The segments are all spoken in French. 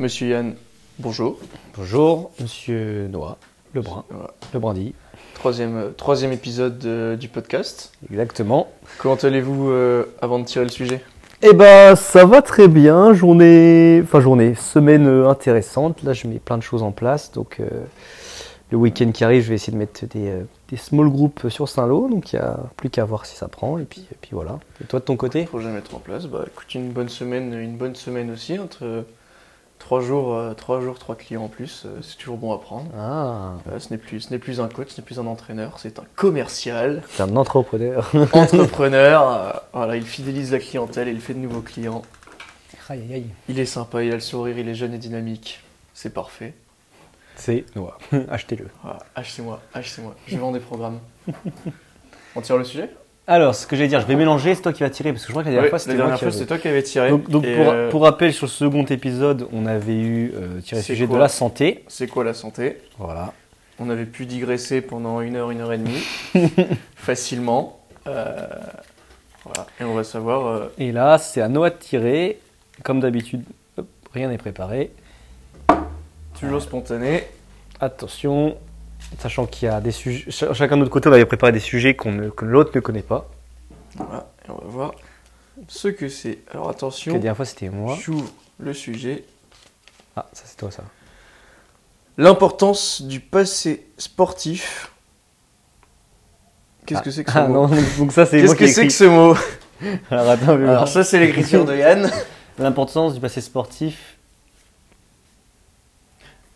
Monsieur Yann, bonjour. Bonjour, monsieur Noah, Lebrun, Voilà. Lebrandi. Troisième, euh, troisième épisode euh, du podcast. Exactement. Comment allez-vous euh, avant de tirer le sujet? Eh ben, ça va très bien. Journée, enfin journée, semaine intéressante. Là, je mets plein de choses en place. Donc, le week-end qui arrive, je vais essayer de mettre des, des small groups sur Saint-Lô. Donc, il n'y a plus qu'à voir si ça prend. Et puis, et puis voilà. Et toi, de ton côté? Projet à mettre en place. Bah écoute, une bonne semaine, une bonne semaine aussi. Entre trois jours, euh, trois jours, trois clients en plus, euh, c'est toujours bon à prendre. Ah, Euh, ce n'est plus, ce n'est plus un coach, ce n'est plus un entraîneur, c'est un commercial, t'es un entrepreneur. entrepreneur. voilà, il fidélise la clientèle, il fait de nouveaux clients. aïe, aïe, aïe. Il est sympa, il a le sourire, il est jeune et dynamique. C'est parfait. C'est Noah. Achetez-le. Voilà, achetez-moi, achetez-moi. Je vends des programmes. On tire le sujet? Alors, ce que j'allais dire, je vais mélanger. C'est toi qui vas tirer. Parce que je crois que la dernière fois, c'était moi qui fois, avais- c'était toi qui avais tiré. Donc, donc Et, pour, euh, pour rappel, sur le second épisode, on avait eu euh, tiré le sujet de la santé. C'est quoi la santé? Voilà. On avait pu digresser pendant une heure, une heure et demie, facilement. Euh, voilà. Et on va savoir. Et là, c'est à Noah de tirer. Comme d'habitude, rien n'est préparé. toujours spontané. Attention, sachant qu'il y a des sujets. ch- Chacun de notre côté, on avait préparé des sujets qu'on ne- que l'autre ne connaît pas. Voilà. Et on va voir ce que c'est. Alors La attention, dernière fois, c'était moi. j'ouvre le sujet. Ah, ça, c'est toi, ça. L'importance du passé sportif. Qu'est-ce Ah. que c'est que ce Ah mot non, donc ça, c'est Qu'est-ce que c'est que ce mot? Alors, attends, voir. Alors ça c'est l'écriture de Yann. L'importance du passé sportif.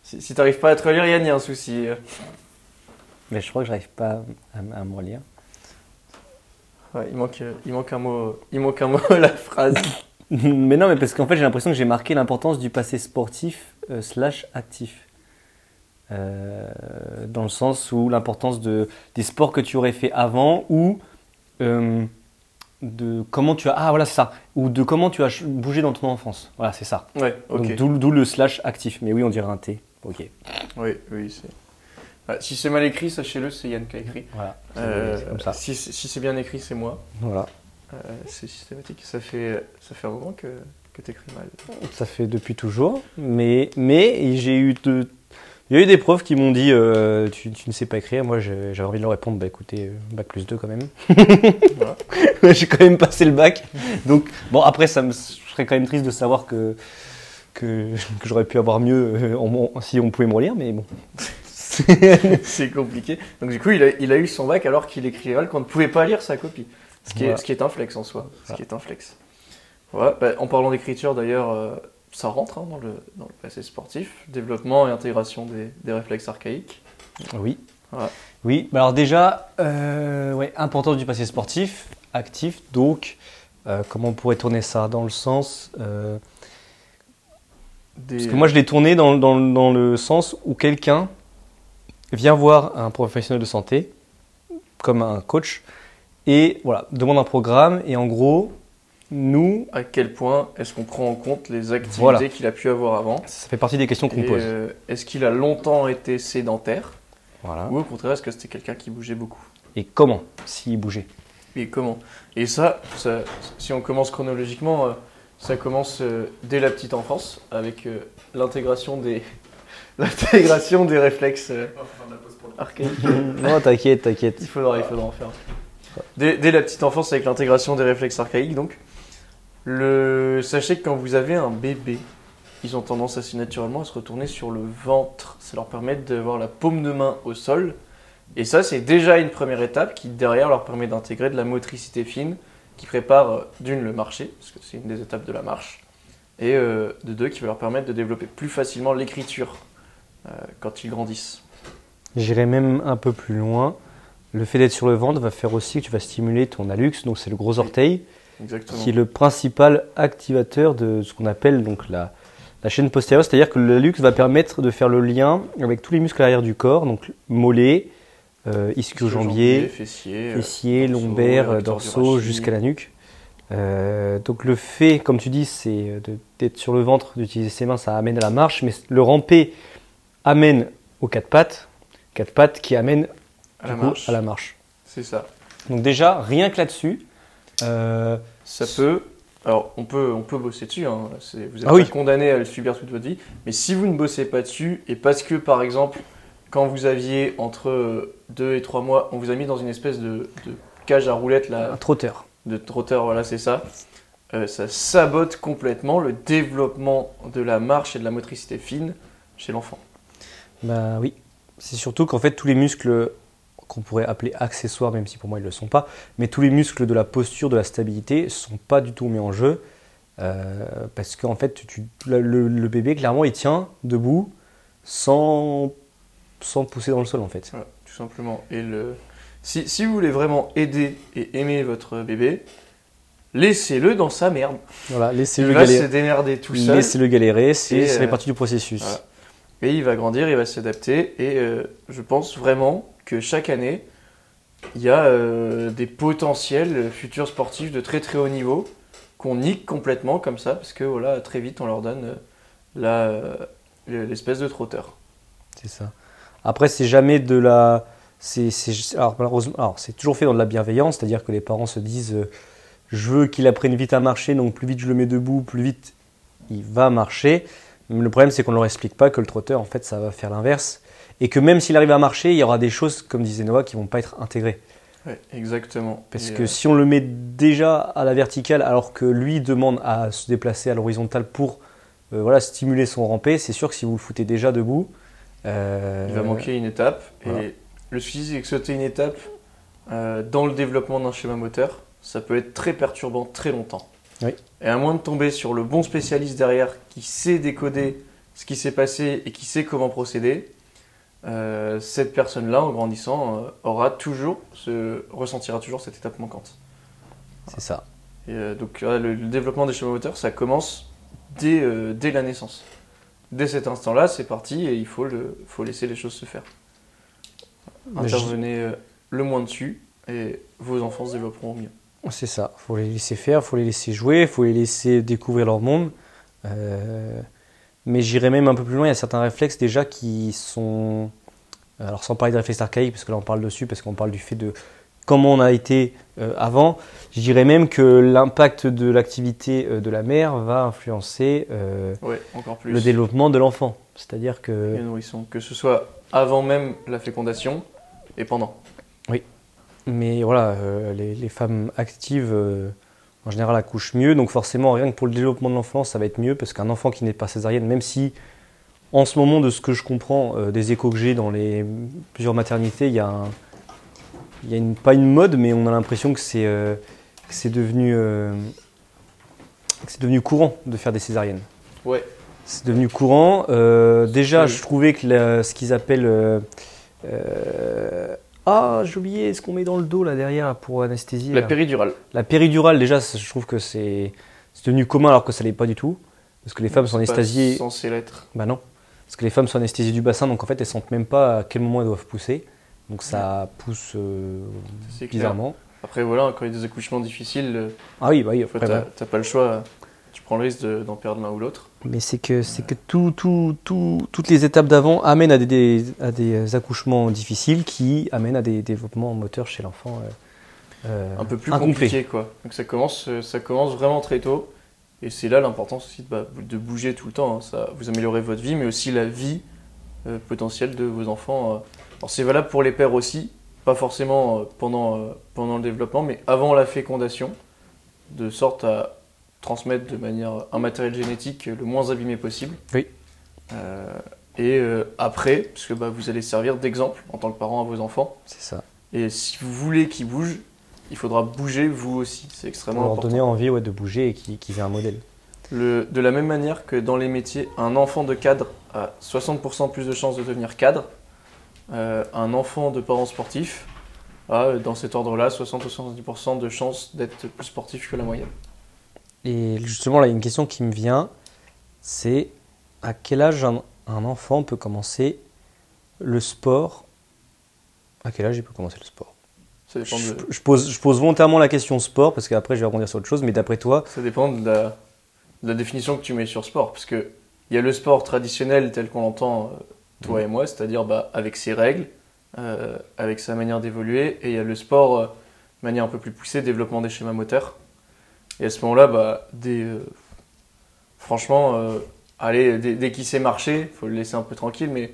Si, si t'arrives pas à te relire Yann, il y a un souci. Mais je crois que j'arrive pas à, à me relire. Ouais, il, manque, euh, il manque un mot, il manque un mot à la phrase. mais non, mais parce qu'en fait, j'ai l'impression que j'ai marqué l'importance du passé sportif euh, slash actif. Euh, dans le sens où l'importance de, des sports que tu aurais fait avant ou euh, de comment tu as. Ah, voilà, c'est ça. Ou de comment tu as bougé dans ton enfance. Voilà, c'est ça. Ouais, d'où le slash actif. Mais oui, on dirait un T. Ok. Oui, oui, c'est. Ouais, si c'est mal écrit, sachez-le, c'est Yann qui a écrit. Voilà. Euh, c'est comme ça. Si, c'est- si c'est bien écrit, c'est moi. Voilà. Euh, c'est systématique. Ça fait, ça fait un moment que, que t'écris mal. Ça fait depuis toujours. Mais, mais j'ai eu de. Il y a eu des profs qui m'ont dit euh, tu, tu ne sais pas écrire. Moi, j'avais envie de leur répondre bah écoutez, bac plus 2 quand même. Voilà. j'ai quand même passé le bac. Donc, bon, après, ça me, je serais quand même triste de savoir que, que, que j'aurais pu avoir mieux en- en- si on pouvait me relire, mais bon. c'est compliqué. Donc du coup, il a, il a eu son bac alors qu'il écrivait mal, qu'on ne pouvait pas lire sa copie. Ce qui, est, Voilà. ce qui est un flex en soi. Ce Voilà. qui est un flex. Voilà. Bah, en parlant d'écriture, d'ailleurs, euh, ça rentre hein, dans, le, dans le passé sportif. Développement et intégration des, des réflexes archaïques. Oui. Voilà. Oui, bah alors déjà, euh, ouais, importance du passé sportif, actif, donc, euh, comment on pourrait tourner ça Dans le sens. euh, Des... Parce que moi, je l'ai tourné dans, dans- dans le sens où quelqu'un vient voir un professionnel de santé, comme un coach, et voilà, demande un programme, et en gros, nous, À quel point est-ce qu'on prend en compte les activités Voilà. qu'il a pu avoir avant ça fait partie des questions qu'on pose. euh, Est-ce qu'il a longtemps été sédentaire Voilà. Ou au contraire, est-ce que c'était quelqu'un qui bougeait beaucoup Et comment, s'il bougeait Et comment Et ça, ça- si on commence chronologiquement, euh, ça commence euh, dès la petite enfance avec l'intégration des l'intégration des réflexes archaïques. Non, t'inquiète, t'inquiète. Il faudra, il faudra en faire. Dès, dès la petite enfance avec l'intégration des réflexes archaïques, donc. Le, sachez que quand vous avez un bébé, ils ont tendance assez naturellement à se retourner sur le ventre. Ça leur permet d'avoir la paume de main au sol. Et ça, c'est déjà une première étape qui, derrière, leur permet d'intégrer de la motricité fine, qui prépare, euh, d'une, le marché, parce que c'est une des étapes de la marche, et euh, de deux, qui va leur permettre de développer plus facilement l'écriture euh, quand ils grandissent. J'irai même un peu plus loin. Le fait d'être sur le ventre va faire aussi que tu vas stimuler ton hallux, donc c'est le gros orteil, Exactement. qui est le principal activateur de ce qu'on appelle donc la, la chaîne postérieure, c'est-à-dire que le hallux va permettre de faire le lien avec tous les muscles à l'arrière du corps, donc mollet, euh, ischio-jambier, fessiers, euh, fessiers, dorsaux, du dorsaux, jusqu'à la nuque. Euh, donc le fait, comme tu dis, c'est de- d'être sur le ventre, d'utiliser ses mains, ça amène à la marche, mais le ramper amène aux quatre pattes, quatre pattes qui amènent à la coup, marche. à la marche. C'est ça. Donc déjà, rien que là-dessus, euh, Ça peut Alors, on peut, on peut bosser dessus, hein. Vous êtes Ah oui. condamné à le subir toute votre vie, mais si vous ne bossez pas dessus, et parce que, par exemple, quand vous aviez entre 2 et 3 mois, on vous a mis dans une espèce de, de cage à roulettes, là, Un trotteur. de trotteur, voilà, c'est ça, euh, ça sabote complètement le développement de la marche et de la motricité fine chez l'enfant. Bah oui. C'est surtout qu'en fait, tous les muscles qu'on pourrait appeler accessoires, même si pour moi ils ne le sont pas, mais tous les muscles de la posture, de la stabilité, sont pas du tout mis en jeu. euh, parce qu'en fait, tu, le, le- bébé, clairement, il tient debout sans, sans pousser dans le sol, en fait. Voilà, tout simplement. Et le... si, si vous voulez vraiment aider et aimer votre bébé, laissez-le dans sa merde. Voilà, Il laissez-le va se galérer. démerder tout seul. Laissez-le galérer, c'est ça fait euh, partie du processus. voilà. Et il va grandir, il va s'adapter. Et euh, je pense vraiment que chaque année, il y a euh, des potentiels futurs sportifs de très très haut niveau qu'on nique complètement comme ça, parce que voilà, très vite on leur donne euh, l'espèce de trotteur. C'est ça. Après, c'est jamais de la. C'est, alors, c'est toujours fait dans de la bienveillance, c'est-à-dire que les parents se disent Je veux qu'il apprenne vite à marcher, donc plus vite je le mets debout, plus vite il va marcher. Le problème, c'est qu'on ne leur explique pas que le trotteur, en fait, ça va faire l'inverse. Et que même s'il arrive à marcher, il y aura des choses, comme disait Noah, qui vont pas être intégrées. Ouais, exactement. Parce Et, que euh, si on le met déjà à la verticale, alors que lui demande à se déplacer à l'horizontale pour euh, voilà, stimuler son rampé, c'est sûr que si vous le foutez déjà debout, euh, Il va manquer une étape. voilà. Et le souci, c'est que sauter une étape dans le développement d'un schéma moteur, ça peut être très perturbant très longtemps. Oui. Et à moins de tomber sur le bon spécialiste derrière qui sait décoder ce qui s'est passé et qui sait comment procéder, euh, cette personne-là, en grandissant, euh, aura toujours, se, ressentira toujours cette étape manquante. c'est ça. Et, euh, donc le, le développement des schémas moteurs, ça commence dès, dès la naissance. Dès cet instant-là, c'est parti et il faut, le, faut laisser les choses se faire. Mais Intervenez le moins dessus et vos enfants se développeront au mieux. C'est ça, faut les laisser faire, faut les laisser jouer, faut les laisser découvrir leur monde. Euh, mais j'irai même un peu plus loin, il y a certains réflexes déjà qui sont... Alors sans parler de réflexes archaïques, parce que là on parle dessus, parce qu'on parle du fait de comment on a été euh, avant, je dirais même que l'impact de l'activité euh, de la mère va influencer Ouais, encore plus. le développement de l'enfant. C'est-à-dire que... Que ce soit avant même la fécondation et pendant. Mais voilà, euh, les, les femmes actives, euh, en général, accouchent mieux. Donc forcément, rien que pour le développement de l'enfant, ça va être mieux. Parce qu'un enfant qui n'est pas césarienne, même si, en ce moment, de ce que je comprends, euh, des échos que j'ai dans les plusieurs maternités, il y a, un- il y a une, pas une mode, mais on a l'impression que c'est devenu, courant de faire des césariennes. Ouais. C'est devenu courant. Déjà, je trouvais que la- ce qu'ils appellent. euh, ah, j'ai oublié ce qu'on met dans le dos là derrière pour anesthésie. La là. péridurale. La péridurale, déjà, ça, je trouve que c'est devenu commun alors que ça l'est pas du tout. Parce que les femmes sont anesthésiées. censé l'être. Bah non. Parce que les femmes sont anesthésiées du bassin, donc en fait, elles sentent même pas à quel moment elles doivent pousser. Donc ça pousse euh, C'est clair. bizarrement. Après, voilà, quand il y a des accouchements difficiles, euh, Ah oui, bah oui, t'as pas le choix, le risque de- d'en perdre l'un ou l'autre. Mais c'est que, c'est que tout, tout, tout- toutes les étapes d'avant amènent à des, des- à des accouchements difficiles qui amènent à des développements moteurs chez l'enfant. euh, euh, Un peu plus incomplet. compliqué, quoi. Donc ça commence, ça commence vraiment très tôt. Et c'est là l'importance aussi de, bah, de bouger tout le temps. hein. Ça, vous améliorez votre vie, mais aussi la vie euh, potentielle de vos enfants. euh. Alors c'est valable pour les pères aussi, pas forcément pendant, pendant le développement, mais avant la fécondation, de sorte à transmettre de manière un matériel génétique le moins abîmé possible. Oui. Euh, et euh, après, parce que bah, vous allez servir d'exemple en tant que parent à vos enfants. C'est ça. Et si vous voulez qu'ils bougent, il faudra bouger vous aussi. C'est Pour extrêmement leur important. donner envie ouais, de bouger et qu'ils qu'ils aient un modèle. Le- de la même manière que dans les métiers, un enfant de cadre a 60% plus de chances de devenir cadre. euh, un enfant de parents sportifs a, dans cet ordre-là, 60 ou 70% de chances d'être plus sportif que la moyenne. Et justement, là, il y a une question qui me vient, c'est à quel âge un, un enfant peut commencer le sport? À quel âge il peut commencer le sport? Ça dépend, je, de, je pose, je pose volontairement la question sport, parce qu'après je vais rebondir sur autre chose, mais d'après toi, ça dépend de, la, de la définition que tu mets sur sport. Parce qu'il y a le sport traditionnel tel qu'on l'entend, euh, toi et moi, c'est-à-dire bah, avec ses règles, euh, avec sa manière d'évoluer. Et il y a le sport, euh, de manière un peu plus poussée, développement des schémas moteurs. Et à ce moment-là, bah, euh, franchement, euh, allez, dès, qu'il sait marcher, faut le laisser un peu tranquille, mais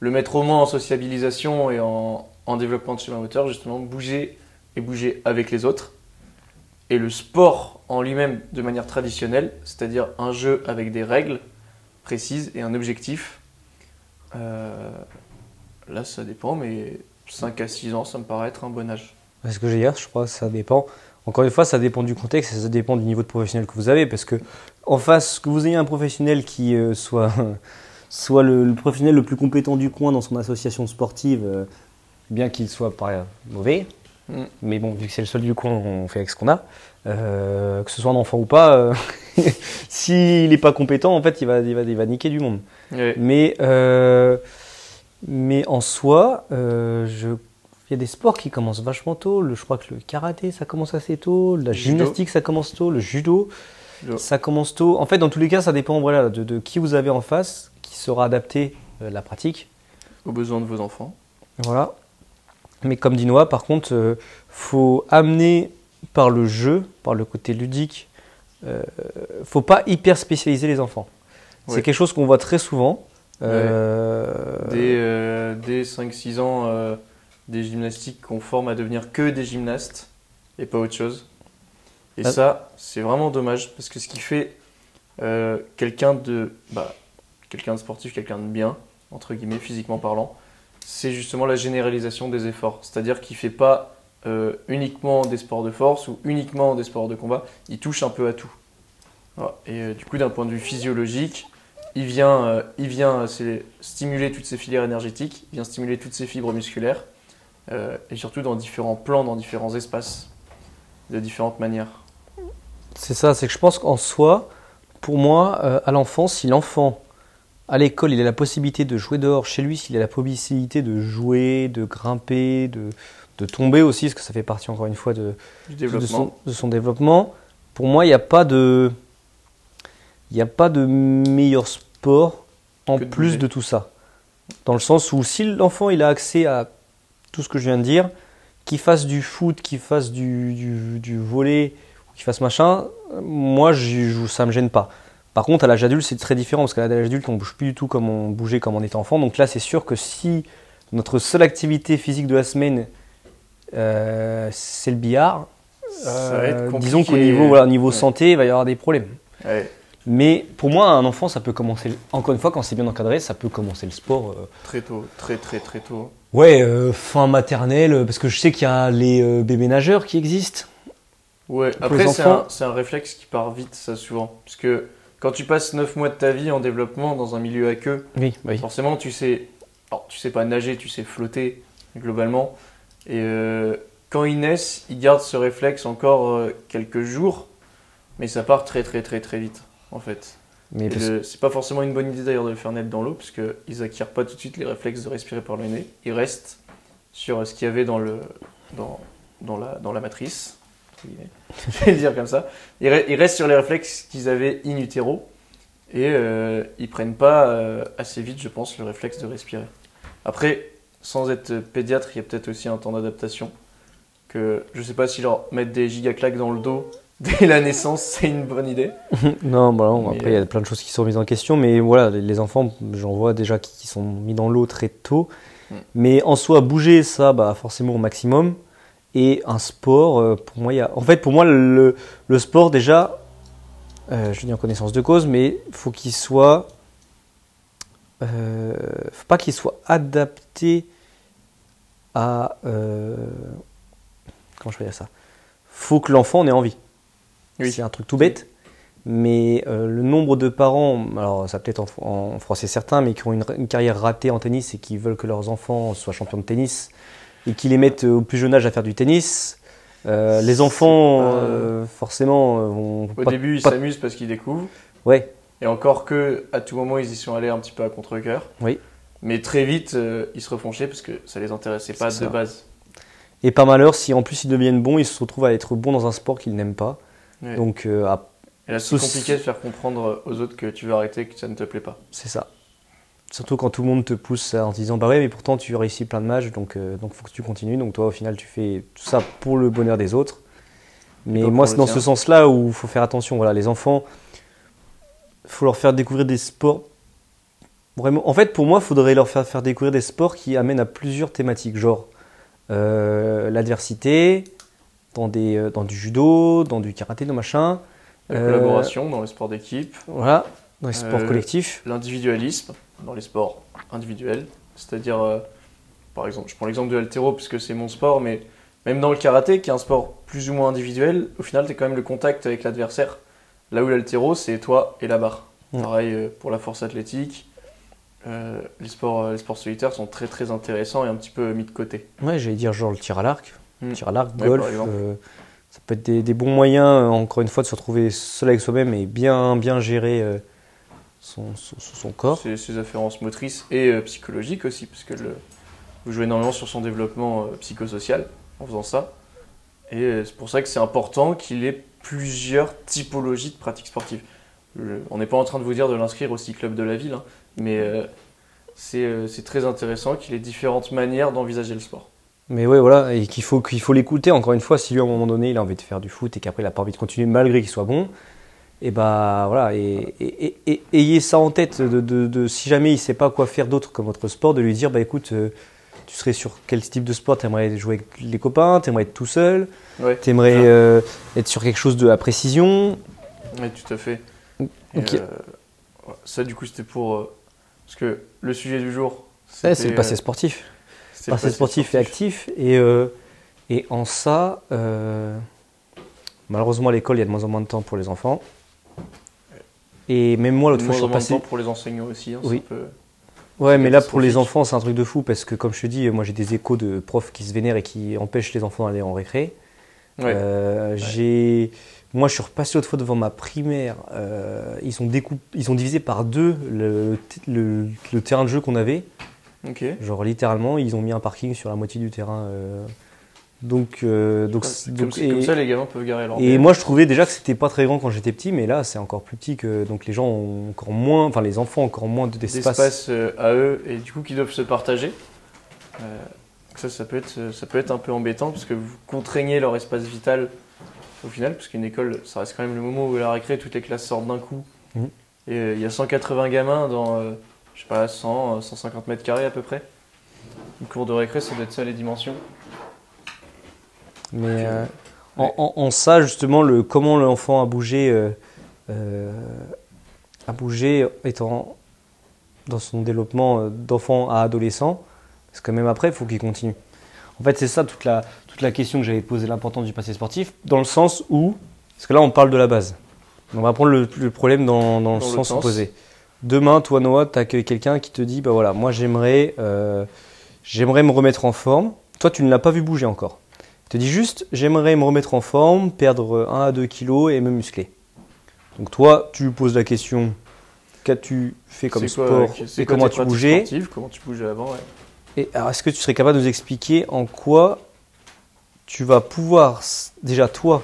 le mettre au moins en sociabilisation et en, en développement de chemin moteur, justement, bouger et bouger avec les autres. Et le sport en lui-même, de manière traditionnelle, c'est-à-dire un jeu avec des règles précises et un objectif, euh, là, ça dépend, mais 5 à 6 ans, ça me paraît être un bon âge. Ce que j'ai dire, je crois que ça dépend. Encore une fois, ça dépend du contexte et ça dépend du niveau de professionnel que vous avez. Parce que, en face, que vous ayez un professionnel qui euh, soit, soit le, le professionnel le plus compétent du coin dans son association sportive, euh, bien qu'il soit pas mauvais, Mm. mais bon, vu que c'est le seul du coin, on fait avec ce qu'on a. Euh, que ce soit un enfant ou pas, s'il n'est pas compétent, en fait, il va, il, va, il va niquer du monde. Mais, mais en soi, euh, je, il y a des sports qui commencent vachement tôt. Le, je crois que le karaté, ça commence assez tôt. La gymnastique, ça commence tôt. Le judo, Judo. ça commence tôt. En fait, dans tous les cas, ça dépend voilà, de, de qui vous avez en face, qui sera adapté euh, la pratique. Aux besoins de vos enfants. Voilà. Mais comme dit Noah, par contre, euh, faut amener par le jeu, par le côté ludique, euh, faut pas hyper spécialiser les enfants. C'est quelque chose qu'on voit très souvent. Euh, Dès, euh, dès 5-6 ans, des gymnastiques qu'on forme à devenir que des gymnastes et pas autre chose. Et Ah. ça, c'est vraiment dommage parce que ce qui fait euh, quelqu'un de, bah, quelqu'un de sportif, quelqu'un de bien, entre guillemets, physiquement parlant, c'est justement la généralisation des efforts. C'est-à-dire qu'il ne fait pas euh, uniquement des sports de force ou uniquement des sports de combat, il touche un peu à tout. Voilà. Et euh, du coup, d'un point de vue physiologique, il vient, il vient stimuler toutes ces filières énergétiques, il vient stimuler toutes ces fibres musculaires, et surtout dans différents plans, dans différents espaces, de différentes manières. C'est ça, c'est que je pense qu'en soi, pour moi, euh, à l'enfance, si l'enfant, à l'école, il a la possibilité de jouer dehors, chez lui, s'il a la possibilité de jouer, de grimper, de, de tomber aussi, parce que ça fait partie encore une fois de, son, de son développement, pour moi, il n'y a pas de. Il n'y a pas de meilleur sport en plus bouger. de tout ça. Dans le sens où si l'enfant il a accès à tout ce que je viens de dire, qu'il fasse du foot, qu'il fasse du, du, du volet, qu'il fasse machin, moi joue- ça me gêne pas. Par contre, à l'âge adulte, c'est très différent parce qu'à l'âge adulte, on bouge plus du tout comme on bougeait comme on était enfant. Donc là, c'est sûr que si notre seule activité physique de la semaine, euh, c'est le billard, euh, disons qu'au niveau, voilà, niveau Ouais. santé, il va y avoir des problèmes. Ouais, Mais pour moi, un enfant, ça peut commencer, encore une fois, quand c'est bien encadré, ça peut commencer le sport. euh, très tôt, très très très tôt. Ouais, euh, fin maternelle, euh, parce que je sais qu'il y a les euh, bébés nageurs qui existent. Ouais, après c'est un, réflexe qui part vite, ça souvent. Parce que quand tu passes 9 mois de ta vie en développement dans un milieu à queue, Oui, bah oui. forcément tu sais, alors, tu sais pas nager, tu sais flotter globalement. Et euh, quand ils naissent, ils gardent ce réflexe encore quelques jours, mais ça part très très très très vite en fait. Mais parce- le- C'est pas forcément une bonne idée d'ailleurs de le faire naître dans l'eau, parce qu'ils acquièrent pas tout de suite les réflexes de respirer par le nez. Ils restent sur ce qu'il y avait dans, le, dans, dans, la, dans la matrice. Je vais le dire comme ça. Ils, re- ils restent sur les réflexes qu'ils avaient in utero, et euh, ils prennent pas euh, assez vite, je pense, le réflexe de respirer. Après, sans être pédiatre, il y a peut-être aussi un temps d'adaptation. Que je sais pas si leur mettre des gigaclaques dans le dos dès la naissance, c'est une bonne idée. non, bah non, Mais, après il y a plein de choses qui sont mises en question, mais voilà, les, les enfants, j'en vois déjà qui, qui sont mis dans l'eau très tôt. Mm. Mais en soi, bouger, ça, bah forcément au maximum. Et un sport, euh, pour moi, il y a. En fait, pour moi, le, le sport déjà, euh, je dis en connaissance de cause, mais faut qu'il soit. Euh, faut pas qu'il soit adapté à. euh, comment je vais dire ça? Faut que l'enfant en ait envie. Oui. C'est un truc tout bête. Mais euh, le nombre de parents, alors ça peut-être en, en français certains, mais qui ont une, une carrière ratée en tennis et qui veulent que leurs enfants soient champions de tennis et qui les mettent au plus jeune âge à faire du tennis. Euh, les enfants, pas- euh, forcément, euh, vont Au pas- début, ils pas- s'amusent parce qu'ils découvrent. Ouais, Et encore que, à tout moment, ils y sont allés un petit peu à contre-coeur. Oui. Mais très vite, euh, ils se refont chier parce que ça les intéressait pas de ça. base. et par malheur, si en plus ils deviennent bons, ils se retrouvent à être bons dans un sport qu'ils n'aiment pas. Ouais. Donc, euh, à- Et là, c'est ce- compliqué de faire comprendre aux autres que tu veux arrêter, que ça ne te plaît pas. c'est ça. Surtout quand tout le monde te pousse en te disant bah ouais mais pourtant tu réussis plein de matchs donc euh, donc faut que tu continues donc toi au final tu fais tout ça pour le bonheur des autres Mais moi, c'est dans tien. ce sens-là où il faut faire attention. Voilà, les enfants, faut leur faire découvrir des sports. Vraiment, en fait, pour moi, il faudrait leur faire, faire découvrir des sports qui amènent à plusieurs thématiques, genre euh, l'adversité, dans, des, euh, dans du judo, dans du karaté, dans machin. La Euh, collaboration dans les sports d'équipe, Voilà, dans les sports Euh, collectifs. l'individualisme dans les sports individuels, c'est-à-dire, euh, par exemple, je prends l'exemple de l'altéro puisque c'est mon sport, mais même dans le karaté, qui est un sport plus ou moins individuel, au final, tu as quand même le contact avec l'adversaire. Là où l'altéro, c'est toi et la barre. Pareil euh, pour la force athlétique. Euh, les, sports, euh, les sports solitaires sont très très intéressants et un petit peu mis de côté. Ouais, j'allais dire genre le tir à l'arc. Mm. Tir à l'arc, Ouais, golf. euh, ça peut être des, des bons moyens, euh, encore une fois, de se retrouver seul avec soi-même et bien, bien gérer euh, son, son, son corps. Ses, ses afférences motrices et euh, psychologiques aussi, parce que le, vous jouez énormément sur son développement psychosocial en faisant ça. Et c'est pour ça que c'est important qu'il ait plusieurs typologies de pratiques sportives. Le- on n'est pas en train de vous dire de l'inscrire au club de la ville, hein, mais c'est c'est très intéressant qu'il ait différentes manières d'envisager le sport. Mais ouais, voilà, et qu'il faut, qu'il faut l'écouter. Encore une fois, si lui, à un moment donné, il a envie de faire du foot et qu'après, il n'a pas envie de continuer malgré qu'il soit bon, et bah voilà, et, et- et- et- ayez ça en tête. De, de- de- si jamais il ne sait pas quoi faire d'autre comme votre sport, de lui dire bah écoute, euh, tu serais sur quel type de sport? T'aimerais jouer avec les copains? T'aimerais être tout seul? Ouais, T'aimerais ça. euh, être sur quelque chose de la précision? Ouais, tout à fait. Et, Ok. euh, ouais, ça, du coup, c'était pour. parce que le sujet du jour. Ouais, c'est c'était, le passé sportif. Le Passé sportif et actif. Et, euh, et en ça, euh, malheureusement, à l'école, il y a de moins en moins de temps pour les enfants. Et même moi, l'autre fois, je suis moins de temps pour les enseignants aussi. hein, Oui. c'est peu- Ouais, C'est mais là, pour les enfants, c'est un truc de fou parce que, comme je te dis, moi, j'ai des échos de profs qui se vénèrent et qui empêchent les enfants d'aller en récré. Ouais. Euh, J'ai, moi, je suis repassé l'autre fois devant ma primaire. euh, ils ont découpé, ils ont divisé par deux le, le- le terrain de jeu qu'on avait. Genre littéralement, ils ont mis un parking sur la moitié du terrain. euh, donc, euh, donc, Comme, donc- comme et, ça, les gamins peuvent garer leur et moi, je trouvais déjà que c'était pas très grand quand j'étais petit, mais là, c'est encore plus petit que donc les gens ont encore moins, enfin les enfants ont encore moins d'espace. d'espace euh, à eux et du coup qui doivent se partager. Euh, ça, ça peut, être, ça peut être un peu embêtant parce que vous contraignez leur espace vital au final, parce qu'une école, ça reste quand même le moment où à la récré, toutes les classes sortent d'un coup. Mhm. Et il y a 180 gamins dans, je sais pas, 100, euh, 150 mètres carrés à peu près. Une cour de récré, ça doit être ça les dimensions. Mais euh, Ouais. en, en- en ça, justement, le, comment l'enfant a bougé, euh, euh, a bougé étant dans son développement euh, d'enfant à adolescent, parce que même après, il faut qu'il continue. En fait, c'est ça toute la, toute la question que j'avais posée, l'importance du passé sportif, dans le sens où, parce que là, on parle de la base. On va prendre le, le problème dans, dans le sens sens. opposé. Demain, toi, Noah, tu accueilles quelqu'un qui te dit, bah voilà, moi, j'aimerais, euh, j'aimerais me remettre en forme. Toi, tu ne l'as pas vu bouger encore. Il te dit juste, j'aimerais me remettre en forme, perdre 1 à 2 kilos et me muscler. Donc toi, tu lui poses la question, qu'as-tu fait comme quoi, sport et quoi comment tu bougeais Comment tu bougeais avant, ouais. Et alors, est-ce que tu serais capable de nous expliquer en quoi tu vas pouvoir, déjà toi,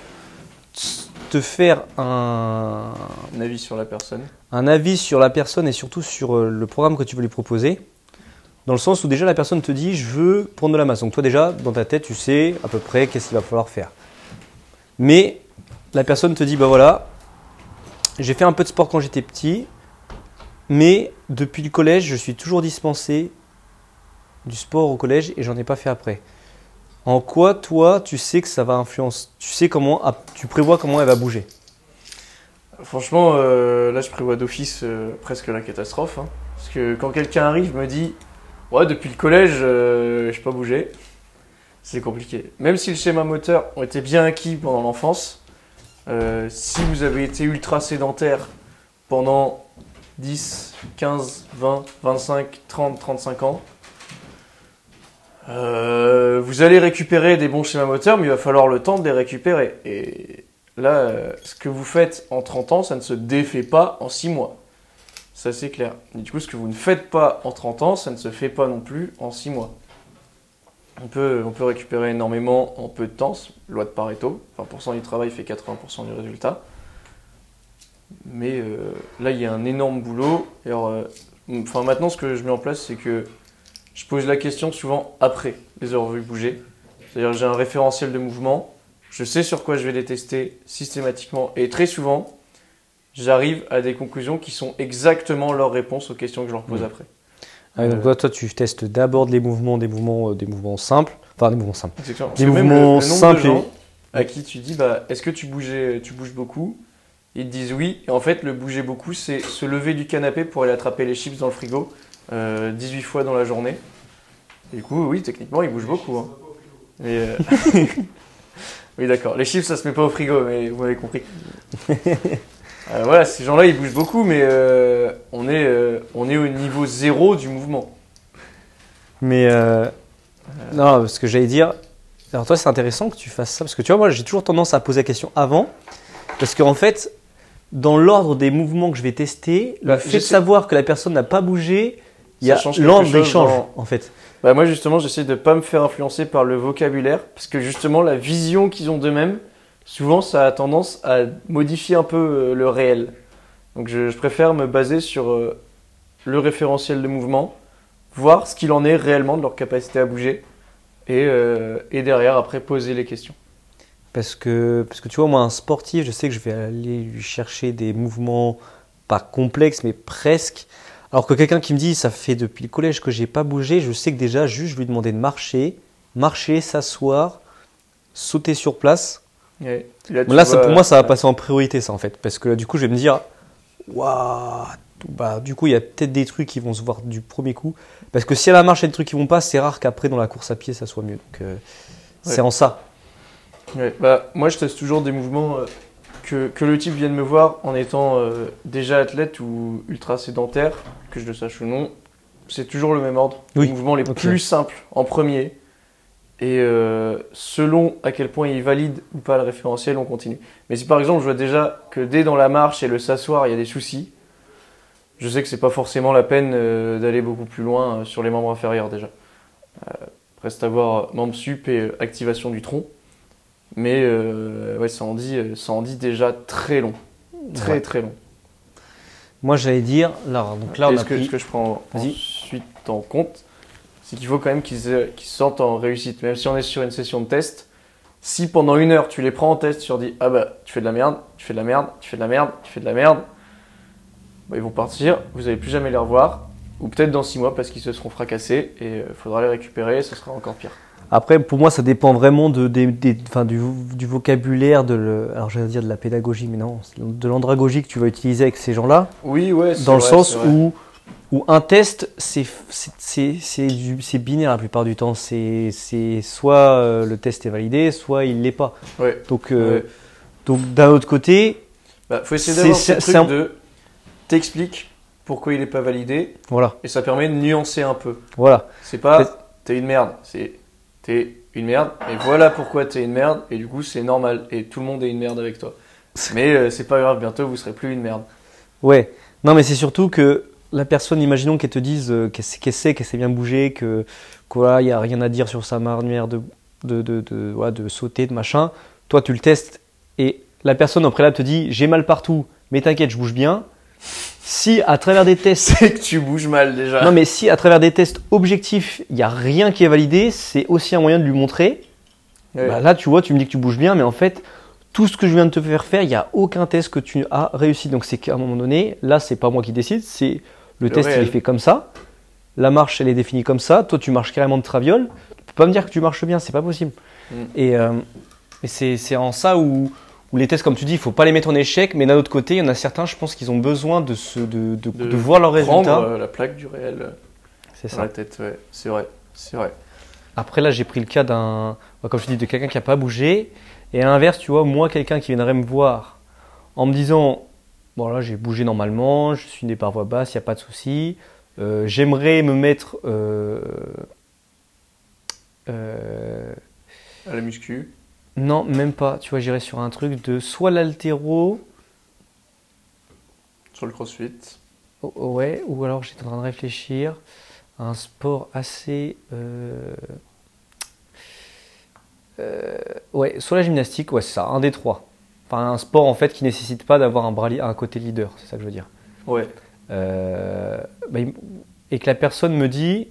te faire un, Un avis sur la personne. Un avis sur la personne et surtout sur euh, le programme que tu veux lui proposer Dans le sens où déjà la personne te dit je veux prendre de la masse. Donc toi déjà, dans ta tête, tu sais à peu près qu'est-ce qu'il va falloir faire. Mais la personne te dit bah voilà, j'ai fait un peu de sport quand j'étais petit, mais depuis le collège, je suis toujours dispensé du sport au collège et j'en ai pas fait après. En quoi toi, tu sais que ça va influencer Tu sais comment tu prévois comment elle va bouger? Franchement, euh, là, je prévois d'office euh, presque la catastrophe. hein. Parce que quand quelqu'un arrive, me dit Ouais, depuis le collège, euh, je pas bougé. C'est compliqué. Même si le schéma moteur ont été bien acquis pendant l'enfance, euh, si vous avez été ultra sédentaire pendant 10, 15, 20, 25, 30, 35 ans, vous allez récupérer des bons schémas moteurs, mais il va falloir le temps de les récupérer. Et là, euh, ce que vous faites en 30 ans, ça ne se défait pas en 6 mois. Ça, c'est clair. Et du coup, ce que vous ne faites pas en 30 ans, ça ne se fait pas non plus en 6 mois. On peut, récupérer énormément en peu de temps, loi de Pareto. 20% du travail fait 80% du résultat. Mais euh, là, il y a un énorme boulot. Euh, maintenant, ce que je mets en place, c'est que je pose la question souvent après les heures vues bouger. C'est-à-dire j'ai un référentiel de mouvement. Je sais sur quoi je vais les tester systématiquement. Et très souvent, j'arrive à des conclusions qui sont exactement leurs réponses aux questions que je leur pose après. Ah, donc Euh, toi, toi, tu testes d'abord les mouvements, des mouvements, euh, des mouvements simples, enfin des mouvements simples. Exactement. Des mouvements le- le nombre de simples et- gens à qui tu dis bah, est-ce que tu, bougeais, tu bouges beaucoup? Ils te disent oui. Et en fait, le bouger beaucoup, c'est se lever du canapé pour aller attraper les chips dans le frigo euh, 18 fois dans la journée. Et du coup, oui, techniquement, ils bougent beaucoup. hein. Mais, euh, oui, d'accord. Les chips, ça se met pas au frigo, mais vous m'avez compris. Euh, voilà, ces gens-là, ils bougent beaucoup, mais euh, on, est, euh, on est au niveau zéro du mouvement. Mais non, ce que j'allais dire. Alors toi, c'est intéressant que tu fasses ça parce que tu vois, moi, j'ai toujours tendance à poser la question avant, parce qu'en fait, dans l'ordre des mouvements que je vais tester, Bah, le fait de savoir que la personne n'a pas bougé, il y a l'ordre d'échange en fait. Bah moi justement j'essaie de pas me faire influencer par le vocabulaire parce que justement la vision qu'ils ont d'eux-mêmes souvent ça a tendance à modifier un peu euh, le réel. Donc je, préfère me baser sur euh, le référentiel de mouvement, voir ce qu'il en est réellement de leur capacité à bouger et, euh, et derrière après poser les questions. Parce que, parce que tu vois, moi, un sportif, je sais que je vais aller lui chercher des mouvements pas complexes, mais presque. Alors que quelqu'un qui me dit, ça fait depuis le collège que j'ai pas bougé, je sais que déjà, juste, je lui demandais de marcher, marcher, s'asseoir, sauter sur place. Là, là, ça, pour moi, ça va passer en priorité, ça, en fait. Parce que du coup, je vais me dire, waouh, bah, du coup, il y a peut-être des trucs qui vont se voir du premier coup. Parce que si à la marche, il y a des trucs qui vont pas, c'est rare qu'après, dans la course à pied, ça soit mieux. Donc, euh, c'est en ça. Ouais, bah, moi, je teste toujours des mouvements euh, que, que le type vienne me voir en étant euh, déjà athlète ou ultra sédentaire, que je le sache ou non. C'est toujours le même ordre. Oui, Les mouvements les plus simples en premier. Et euh, selon à quel point il valide ou pas le référentiel, on continue. Mais si par exemple je vois déjà que dès dans la marche et le s'asseoir, il y a des soucis, je sais que c'est pas forcément la peine euh, d'aller beaucoup plus loin sur les membres inférieurs déjà. Reste à voir membre sup et activation du tronc. Mais euh, ouais, ça en, dit, euh, ça en dit déjà très long. Très Ouais. très long. Moi, j'allais dire, là, donc là, on Et a ce, que, pris- ce que je prends ensuite en compte, c'est qu'il faut quand même qu'ils qu'ils se sentent en réussite. Même si on est sur une session de test, si pendant une heure tu les prends en test, tu leur dis Ah bah tu fais de la merde, tu fais de la merde, tu fais de la merde, tu fais de la merde, bah, ils vont partir, vous n'allez plus jamais les revoir. Ou peut-être dans six mois parce qu'ils se seront fracassés et il faudra les récupérer, ce sera encore pire. Après, pour moi, ça dépend vraiment de, enfin, du, du vocabulaire, de le, alors j'allais dire de la pédagogie, mais non, de l'andragogie que tu vas utiliser avec ces gens-là, Oui, ouais, dans le sens où, où un test, c'est c'est- c'est- c'est du- c'est binaire la plupart du temps. C'est c'est soit euh, le test est validé, soit il l'est pas. Ouais. Donc, euh, Ouais. donc d'un autre côté, Bah, faut essayer C'est- d'avoir ce truc un- de t'expliques pourquoi il n'est pas validé voilà, et ça permet de nuancer un peu. voilà. C'est pas t'es une merde, c'est t'es une merde et voilà pourquoi t'es une merde et du coup c'est normal et tout le monde est une merde avec toi. Mais euh, c'est pas grave, bientôt vous serez plus une merde. Ouais. Non, mais c'est surtout que la personne, imaginons qu'elle te dise euh, qu'elle sait, qu'elle sait, bien bouger, que quoi, il y a rien à dire sur sa manière de de, de, de, de sauter, de machin. Toi, tu le testes et la personne au préalable te dit j'ai mal partout, mais t'inquiète, je bouge bien. Si à travers des tests, C'est que tu bouges mal déjà. non mais si à travers des tests objectifs, il y a rien qui est validé, c'est aussi un moyen de lui montrer. Ouais. Bah là, tu vois, tu me dis que tu bouges bien, mais en fait, tout ce que je viens de te faire faire, il n'y a aucun test que tu as réussi. Donc c'est qu'à un moment donné, là, c'est pas moi qui décide, c'est le, Le test, il réel. est fait comme ça. La marche, elle est définie comme ça. Toi, tu marches carrément de traviole. Tu peux pas me dire que tu marches bien, c'est pas possible. Mm. Et, euh, et c'est c'est en ça où, où les tests, comme tu dis, il faut pas les mettre en échec, mais d'un autre côté, il y en a certains, je pense qu'ils ont besoin de, se, de, de, De de voir leurs résultats. euh, la plaque du réel euh, C'est ça. la tête, ouais. C'est vrai, c'est vrai. Après, là, j'ai pris le cas d'un, bah, comme je te dis, de quelqu'un qui n'a pas bougé. Et à l'inverse, tu vois, moi, quelqu'un qui viendrait me voir en me disant Bon, là, j'ai bougé normalement, je suis né par voie basse, il n'y a pas de souci. Euh, J'aimerais me mettre. euh, euh, À la muscu. Non, même pas. Tu vois, j'irais sur un truc de soit l'altéro, Sur le crossfit. oh, oh, ouais, ou alors j'étais en train de réfléchir à un sport assez. euh, euh, ouais, soit la gymnastique, ouais, c'est ça, un des trois. Enfin, un sport en fait qui nécessite pas d'avoir un, bras un côté leader, c'est ça que je veux dire. Ouais. Euh, bah, et que la personne me dit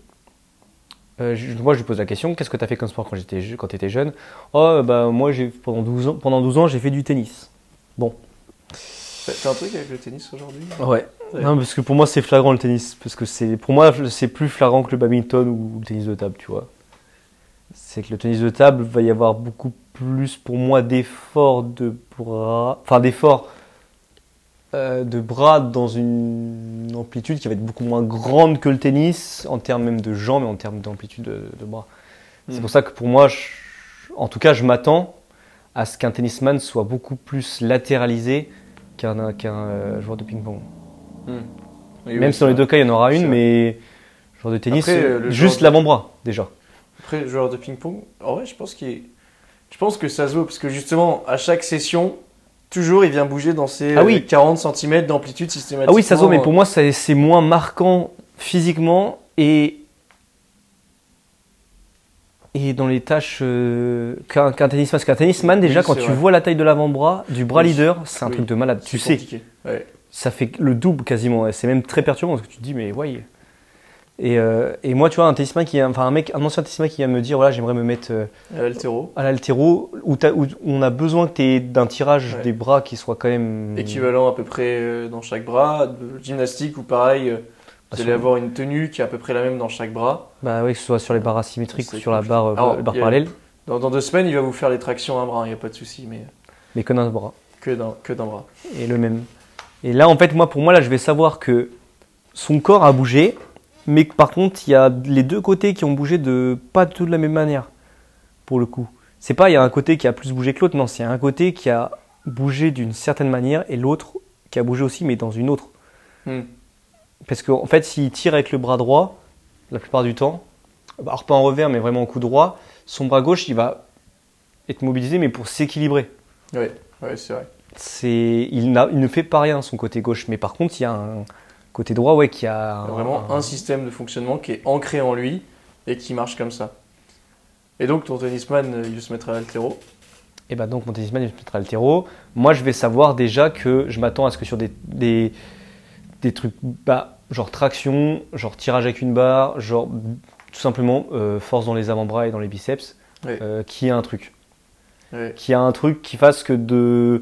euh, je- moi, je lui pose la question qu'est-ce que tu as fait comme sport quand tu étais jeune? Oh, bah, moi, pendant, 12 ans, pendant 12 ans, j'ai fait du tennis. T'as un truc avec le tennis aujourd'hui? Ouais. Ouais. Non, parce que pour moi, c'est flagrant le tennis. Parce que c'est, pour moi, c'est plus flagrant que le badminton ou le tennis de table, tu vois. C'est que le tennis de table, va y avoir beaucoup plus, pour moi, d'efforts de bras. Enfin, d'efforts euh, de bras dans une amplitude qui va être beaucoup moins grande que le tennis, en termes même de jambes et en termes d'amplitude de, de bras. C'est Mm. pour ça que pour moi, je- en tout cas, je m'attends à ce qu'un tennisman soit beaucoup plus latéralisé qu'un euh, joueur de ping-pong. Oui, Même oui, si dans les deux cas, il y en aura une, mais joueur de tennis, Après, euh, juste de- l'avant-bras déjà. Après, le joueur de ping-pong, en vrai, je pense qu'il est- Je pense que ça se vaut, parce que justement, à chaque session, toujours, il vient bouger dans ses Ah oui. euh, 40 cm d'amplitude systématique. Ah oui, ça se voit, mais pour moi, c'est moins marquant physiquement et et dans les tâches euh, qu'un tennisman. Parce qu'un tennisman, déjà, Oui, quand tu vrai. vois la taille de l'avant-bras, du bras Oui. leader, c'est un truc de malade. Tu sais. Ouais. ça fait le double quasiment. C'est même très perturbant parce que tu te dis, mais ouais. Et, euh, et moi, tu vois, un qui, enfin un mec, un ancien tennisman qui vient me dire, voilà, j'aimerais me mettre euh, À l'altéro, à l'altéro où, on a besoin que tu d'un tirage Ouais. des bras qui soit quand même équivalent à peu près euh, dans chaque bras, de gymnastique ou pareil, Bah, vous allez avoir une tenue qui est à peu près la même dans chaque bras. Bah oui, que ce soit sur les barres asymétriques ou sur la barre, euh, Alors, barre il y a- parallèle, Dans, dans deux semaines, il va vous faire les tractions à un bras, il n'y a pas de souci, mais mais que d'un bras. que d'un que d'un bras. Et le même. Et là, en fait, moi, pour moi, là, je vais savoir que son corps a bougé, mais par contre, il y a les deux côtés qui ont bougé de pas tout de la même manière, pour le coup. C'est pas, il y a un côté qui a plus bougé que l'autre, non, c'est un côté qui a bougé d'une certaine manière et l'autre qui a bougé aussi, mais dans une autre. Hmm. Parce qu'en en fait, s'il tire avec le bras droit, la plupart du temps, alors pas en revers, mais vraiment en coup droit, son bras gauche, il va être mobilisé, mais pour s'équilibrer. Ouais, ouais, c'est vrai. C'est, il, il ne fait pas rien son côté gauche, mais par contre, il y a un côté droit, ouais, qui a a vraiment un système de fonctionnement qui est ancré en lui et qui marche comme ça. Et donc ton tennisman, euh, il se mettra à l'altéro. Et ben donc mon tennisman il se mettra altéro. Moi je vais savoir déjà que je m'attends à ce que sur des, des, des trucs bah, genre traction, genre tirage avec une barre, genre tout simplement euh, force dans les avant-bras et dans les biceps, Ouais. euh, qu'il y ait un truc. Ouais. Qu'il y a un truc qui fasse que de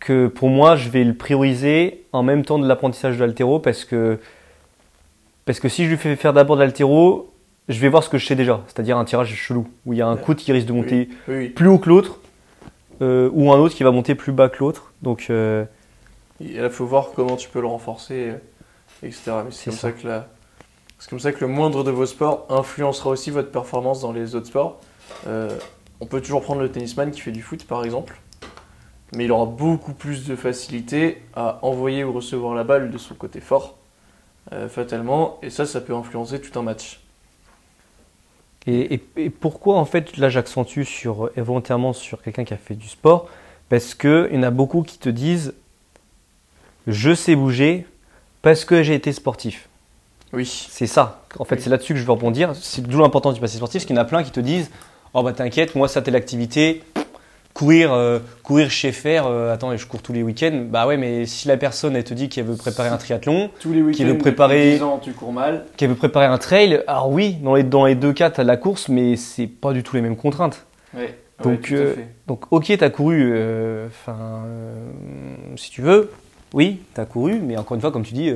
que pour moi je vais le prioriser en même temps de l'apprentissage de l'altéro parce que parce que si je lui fais faire d'abord de l'altéro, je vais voir ce que je sais déjà, c'est-à-dire un tirage chelou où il y a un coude qui risque de monter Oui, oui. plus haut que l'autre euh, ou un autre qui va monter plus bas que l'autre. Donc euh, il faut voir comment tu peux le renforcer, euh, etc. Mais c'est C'est comme ça. ça. que la- c'est comme ça que le moindre de vos sports influencera aussi votre performance dans les autres sports. Euh, on peut toujours prendre le tennisman qui fait du foot, par exemple, mais il aura beaucoup plus de facilité à envoyer ou recevoir la balle de son côté fort, euh, fatalement, et ça, ça peut influencer tout un match. et, et- et pourquoi en fait là j'accentue sur euh, volontairement sur quelqu'un qui a fait du sport? Parce que il y en a beaucoup qui te disent je sais bouger parce que j'ai été sportif. Oui. C'est ça. En fait, Oui. c'est là-dessus que je veux rebondir. C'est d'où l'importance du passé sportif, parce qu'il y en a plein qui te disent Oh bah t'inquiète, moi ça t'est l'activité. Courir, euh, courir chez faire, euh, attends, je cours tous les week-ends. Bah ouais, mais si la personne elle te dit qu'elle veut préparer un triathlon, Tous les week-ends, veut préparer- 10 ans, tu cours mal. qu'elle veut préparer un trail, alors oui, dans les, dans les deux cas, tu as de la course, mais c'est pas du tout les mêmes contraintes. Ouais. Donc, à euh. Donc, ok, tu as couru, euh, enfin, si tu veux, oui, tu as couru, mais encore une fois, comme tu dis,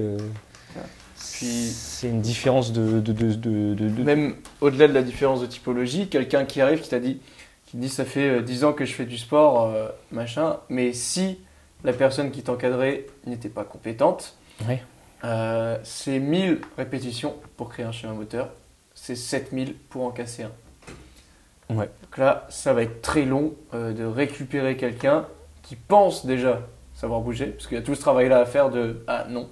Puis- c'est une différence de- de- Même au-delà de la différence de typologie, quelqu'un qui arrive qui t'a dit, qui te dit ça fait euh, 10 ans que je fais du sport, euh, machin, mais si la personne qui t'encadrait n'était pas compétente, euh, c'est 1000 répétitions pour créer un schéma moteur, c'est 7000 pour en casser un. Ouais. Donc là, ça va être très long euh, de récupérer quelqu'un qui pense déjà savoir bouger, parce qu'il y a tout ce travail-là à faire de ah non,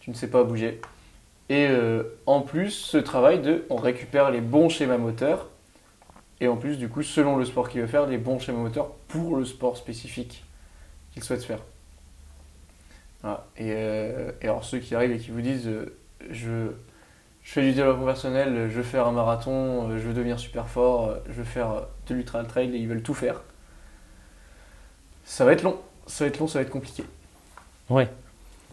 tu ne sais pas bouger. Et euh, en plus, ce travail de on récupère les bons schémas moteurs, et en plus, du coup, selon le sport qu'il veut faire, les bons schémas moteurs pour le sport spécifique qu'il souhaite faire. Euh, et alors, ceux qui arrivent et qui vous disent euh, je, fais du développement personnel, je veux faire un marathon, euh, je veux devenir super fort, je veux faire de l'ultra trail et ils veulent tout faire. Ça va être long, ça va être long, ça va être compliqué. Ouais.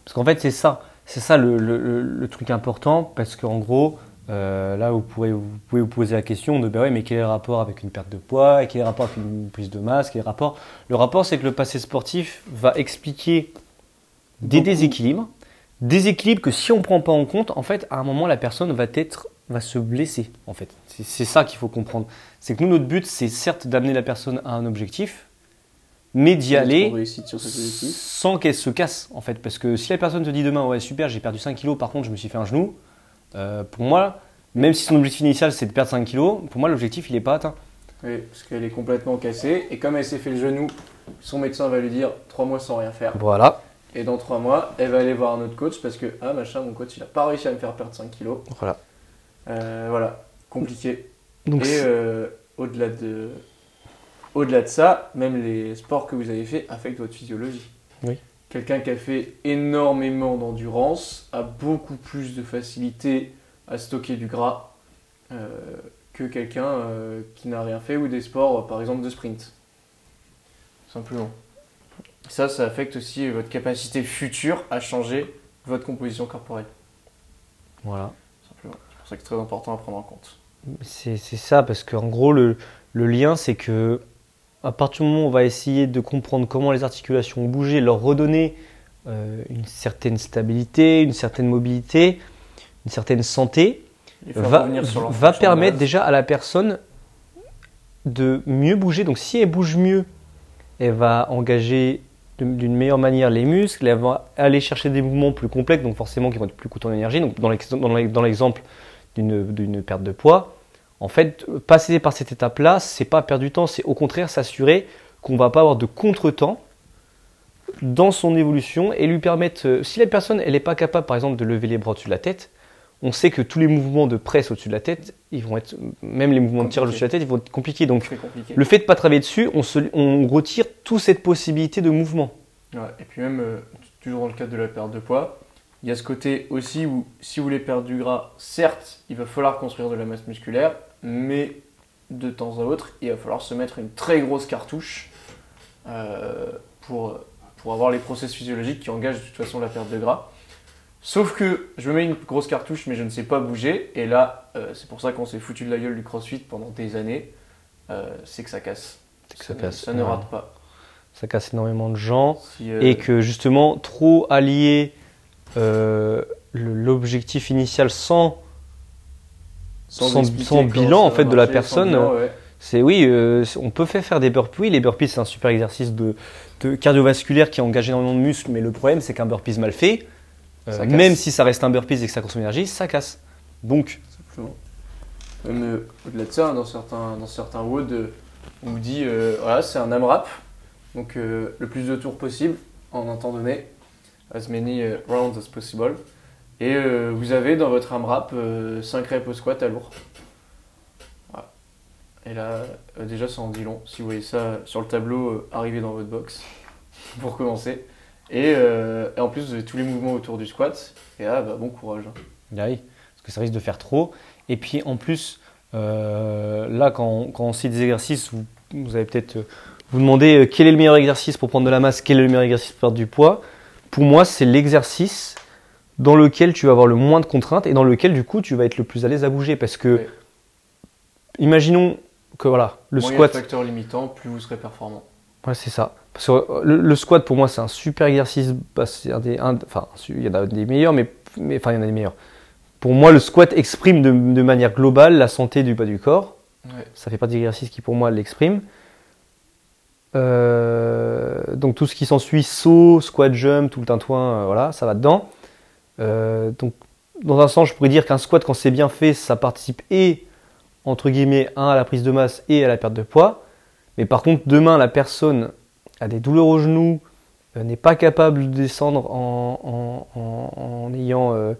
Parce qu'en fait, c'est ça. C'est ça le truc important, parce qu'en gros, Euh, là, vous, pourrez, vous pouvez vous poser la question de bah ouais, mais quel est le rapport avec une perte de poids, et quel est le rapport avec une prise de masse, quel est le rapport? Le rapport, c'est que le passé sportif va expliquer des Beaucoup. déséquilibres, déséquilibres que si on ne prend pas en compte, en fait, à un moment, la personne va être, va se blesser. En fait, c'est ça qu'il faut comprendre. C'est que nous, notre but, c'est certes d'amener la personne à un objectif, mais d'y aller sans qu'elle se casse en fait. Parce que si la personne te dit demain, ouais super, j'ai perdu 5 kilos, par contre je me suis fait un genou, euh, pour moi, même si son objectif initial c'est de perdre 5 kilos, pour moi l'objectif il n'est pas atteint. Oui, parce qu'elle est complètement cassée. Et comme elle s'est fait le genou, son médecin va lui dire 3 mois sans rien faire. Voilà. Et dans 3 mois, elle va aller voir un autre coach parce que, ah machin, mon coach il a pas réussi à me faire perdre 5 kilos. Voilà. Euh, voilà, compliqué. Donc, Et euh, au-delà de, au-delà de ça, même les sports que vous avez fait affectent votre physiologie. Oui. Quelqu'un qui a fait énormément d'endurance a beaucoup plus de facilité à stocker du gras euh, que quelqu'un euh, qui n'a rien fait ou des sports, par exemple, de sprint. Simplement. Ça, ça affecte aussi votre capacité future à changer votre composition corporelle. voilà. Simplement. C'est pour ça que c'est très important à prendre en compte. C'est c'est ça, parce qu'en gros, le, le lien, c'est que à partir du moment où on va essayer de comprendre comment les articulations ont bougé, leur redonner euh, une certaine stabilité, une certaine mobilité, une certaine santé, va, permettre déjà à la personne de mieux bouger. Donc si elle bouge mieux, elle va engager d'une meilleure manière les muscles, elle va aller chercher des mouvements plus complexes, donc forcément qui vont être plus coûteux en énergie. Donc dans l'ex- dans l'ex- dans l'exemple d'une perte de poids, en fait, passer par cette étape-là, c'est pas perdre du temps, c'est au contraire s'assurer qu'on va pas avoir de contretemps dans son évolution et lui permettre, euh, si la personne elle n'est pas capable par exemple de lever les bras au-dessus de la tête, on sait que tous les mouvements de presse au-dessus de la tête, ils vont être, même les mouvements de tirage au-dessus de la tête, ils vont être compliqués. Donc compliqué. le fait de ne pas travailler dessus, on, se- on retire toute cette possibilité de mouvement. Ouais, et puis même, euh, toujours dans le cadre de la perte de poids, il y a ce côté aussi où si vous voulez perdre du gras, certes, il va falloir construire de la masse musculaire, mais de temps à autre, il va falloir se mettre une très grosse cartouche euh, pour, pour avoir les process physiologiques qui engagent de toute façon la perte de gras. Sauf que je me mets une grosse cartouche, mais je ne sais pas bouger, et là, euh, c'est pour ça qu'on s'est foutu de la gueule du crossfit pendant des années, euh, c'est que ça casse. Que ça ne- casse, ça ne ouais. rate pas. Ça casse énormément de gens. Si, Et que justement, trop allier l'objectif initial sans sans- bilan, en fait, de la personne, bilan, ouais. C'est oui, euh, on peut faire faire des burpees. Oui, les burpees, c'est un super exercice de, de cardiovasculaire qui engage énormément de muscles, mais le problème, c'est qu'un burpees mal fait, euh, même si ça reste un burpees et que ça consomme d'énergie, ça casse. Donc, Simplement. Même euh, au-delà de ça, dans certains, dans certains WOD, euh, on vous dit euh, voilà, c'est un AMRAP, donc euh, le plus de tours possible en un temps donné, as many euh, rounds as possible. Et euh, vous avez dans votre AMRAP 5 reps au squat à lourd. Voilà. Et là, euh, déjà, ça en dit long. Si vous voyez ça sur le tableau, euh, arrivé dans votre box, pour commencer. Et, euh, en plus, vous avez tous les mouvements autour du squat. Et là, bah, bon courage. hein. ah parce que ça risque de faire trop. Et puis en plus, euh, là, quand on, quand cite des exercices, vous, vous allez peut-être euh, vous demander euh, quel est le meilleur exercice pour prendre de la masse, quel est le meilleur exercice pour perdre du poids. Pour moi, c'est l'exercice dans lequel tu vas avoir le moins de contraintes et dans lequel du coup tu vas être le plus à l'aise à bouger parce que imaginons que voilà le Moins il y a squat de facteurs limitants, plus vous serez performant. Ouais, c'est ça. Parce que euh, le, le squat, pour moi, c'est un super exercice. bah, c'est un des, un- enfin, il y en a des meilleurs, mais, mais enfin, il y en a des meilleurs. Pour moi, le squat exprime de, de manière globale la santé du bas du corps. Ouais. Ça fait partie des exercices qui, pour moi, l'expriment. Euh, donc, tout ce qui s'ensuit, saut, squat, jump, tout le tintouin, euh, voilà, ça va dedans. Euh, donc, dans un sens, je pourrais dire qu'un squat, quand c'est bien fait, ça participe et, entre guillemets, un, à la prise de masse et à la perte de poids. Mais par contre, demain, la personne a des douleurs aux genoux, euh, n'est pas capable de descendre en, en, en- en ayant, euh,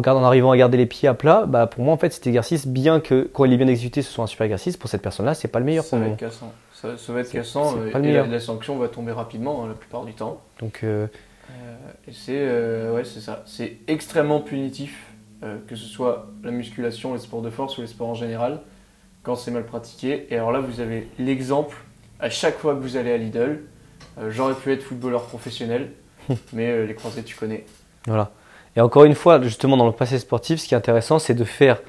gardant- en arrivant à garder les pieds à plat. Bah, pour moi, en fait, cet exercice, bien que quand il est bien exécuté, ce soit un super exercice, pour cette personne-là, c'est pas le meilleur ça pour va être cassant. Ça, ça va être cassant euh, et la, la sanction va tomber rapidement hein, la plupart du temps. Donc, et c'est euh, ouais, ça. C'est extrêmement punitif, euh, que ce soit la musculation, les sports de force ou les sports en général, quand c'est mal pratiqué. Et alors là, vous avez l'exemple à chaque fois que vous allez à Lidl. euh, J'aurais pu être footballeur professionnel, mais euh, les croisés, tu connais. Voilà. Et encore une fois, justement, dans le passé sportif, ce qui est intéressant, c'est de faire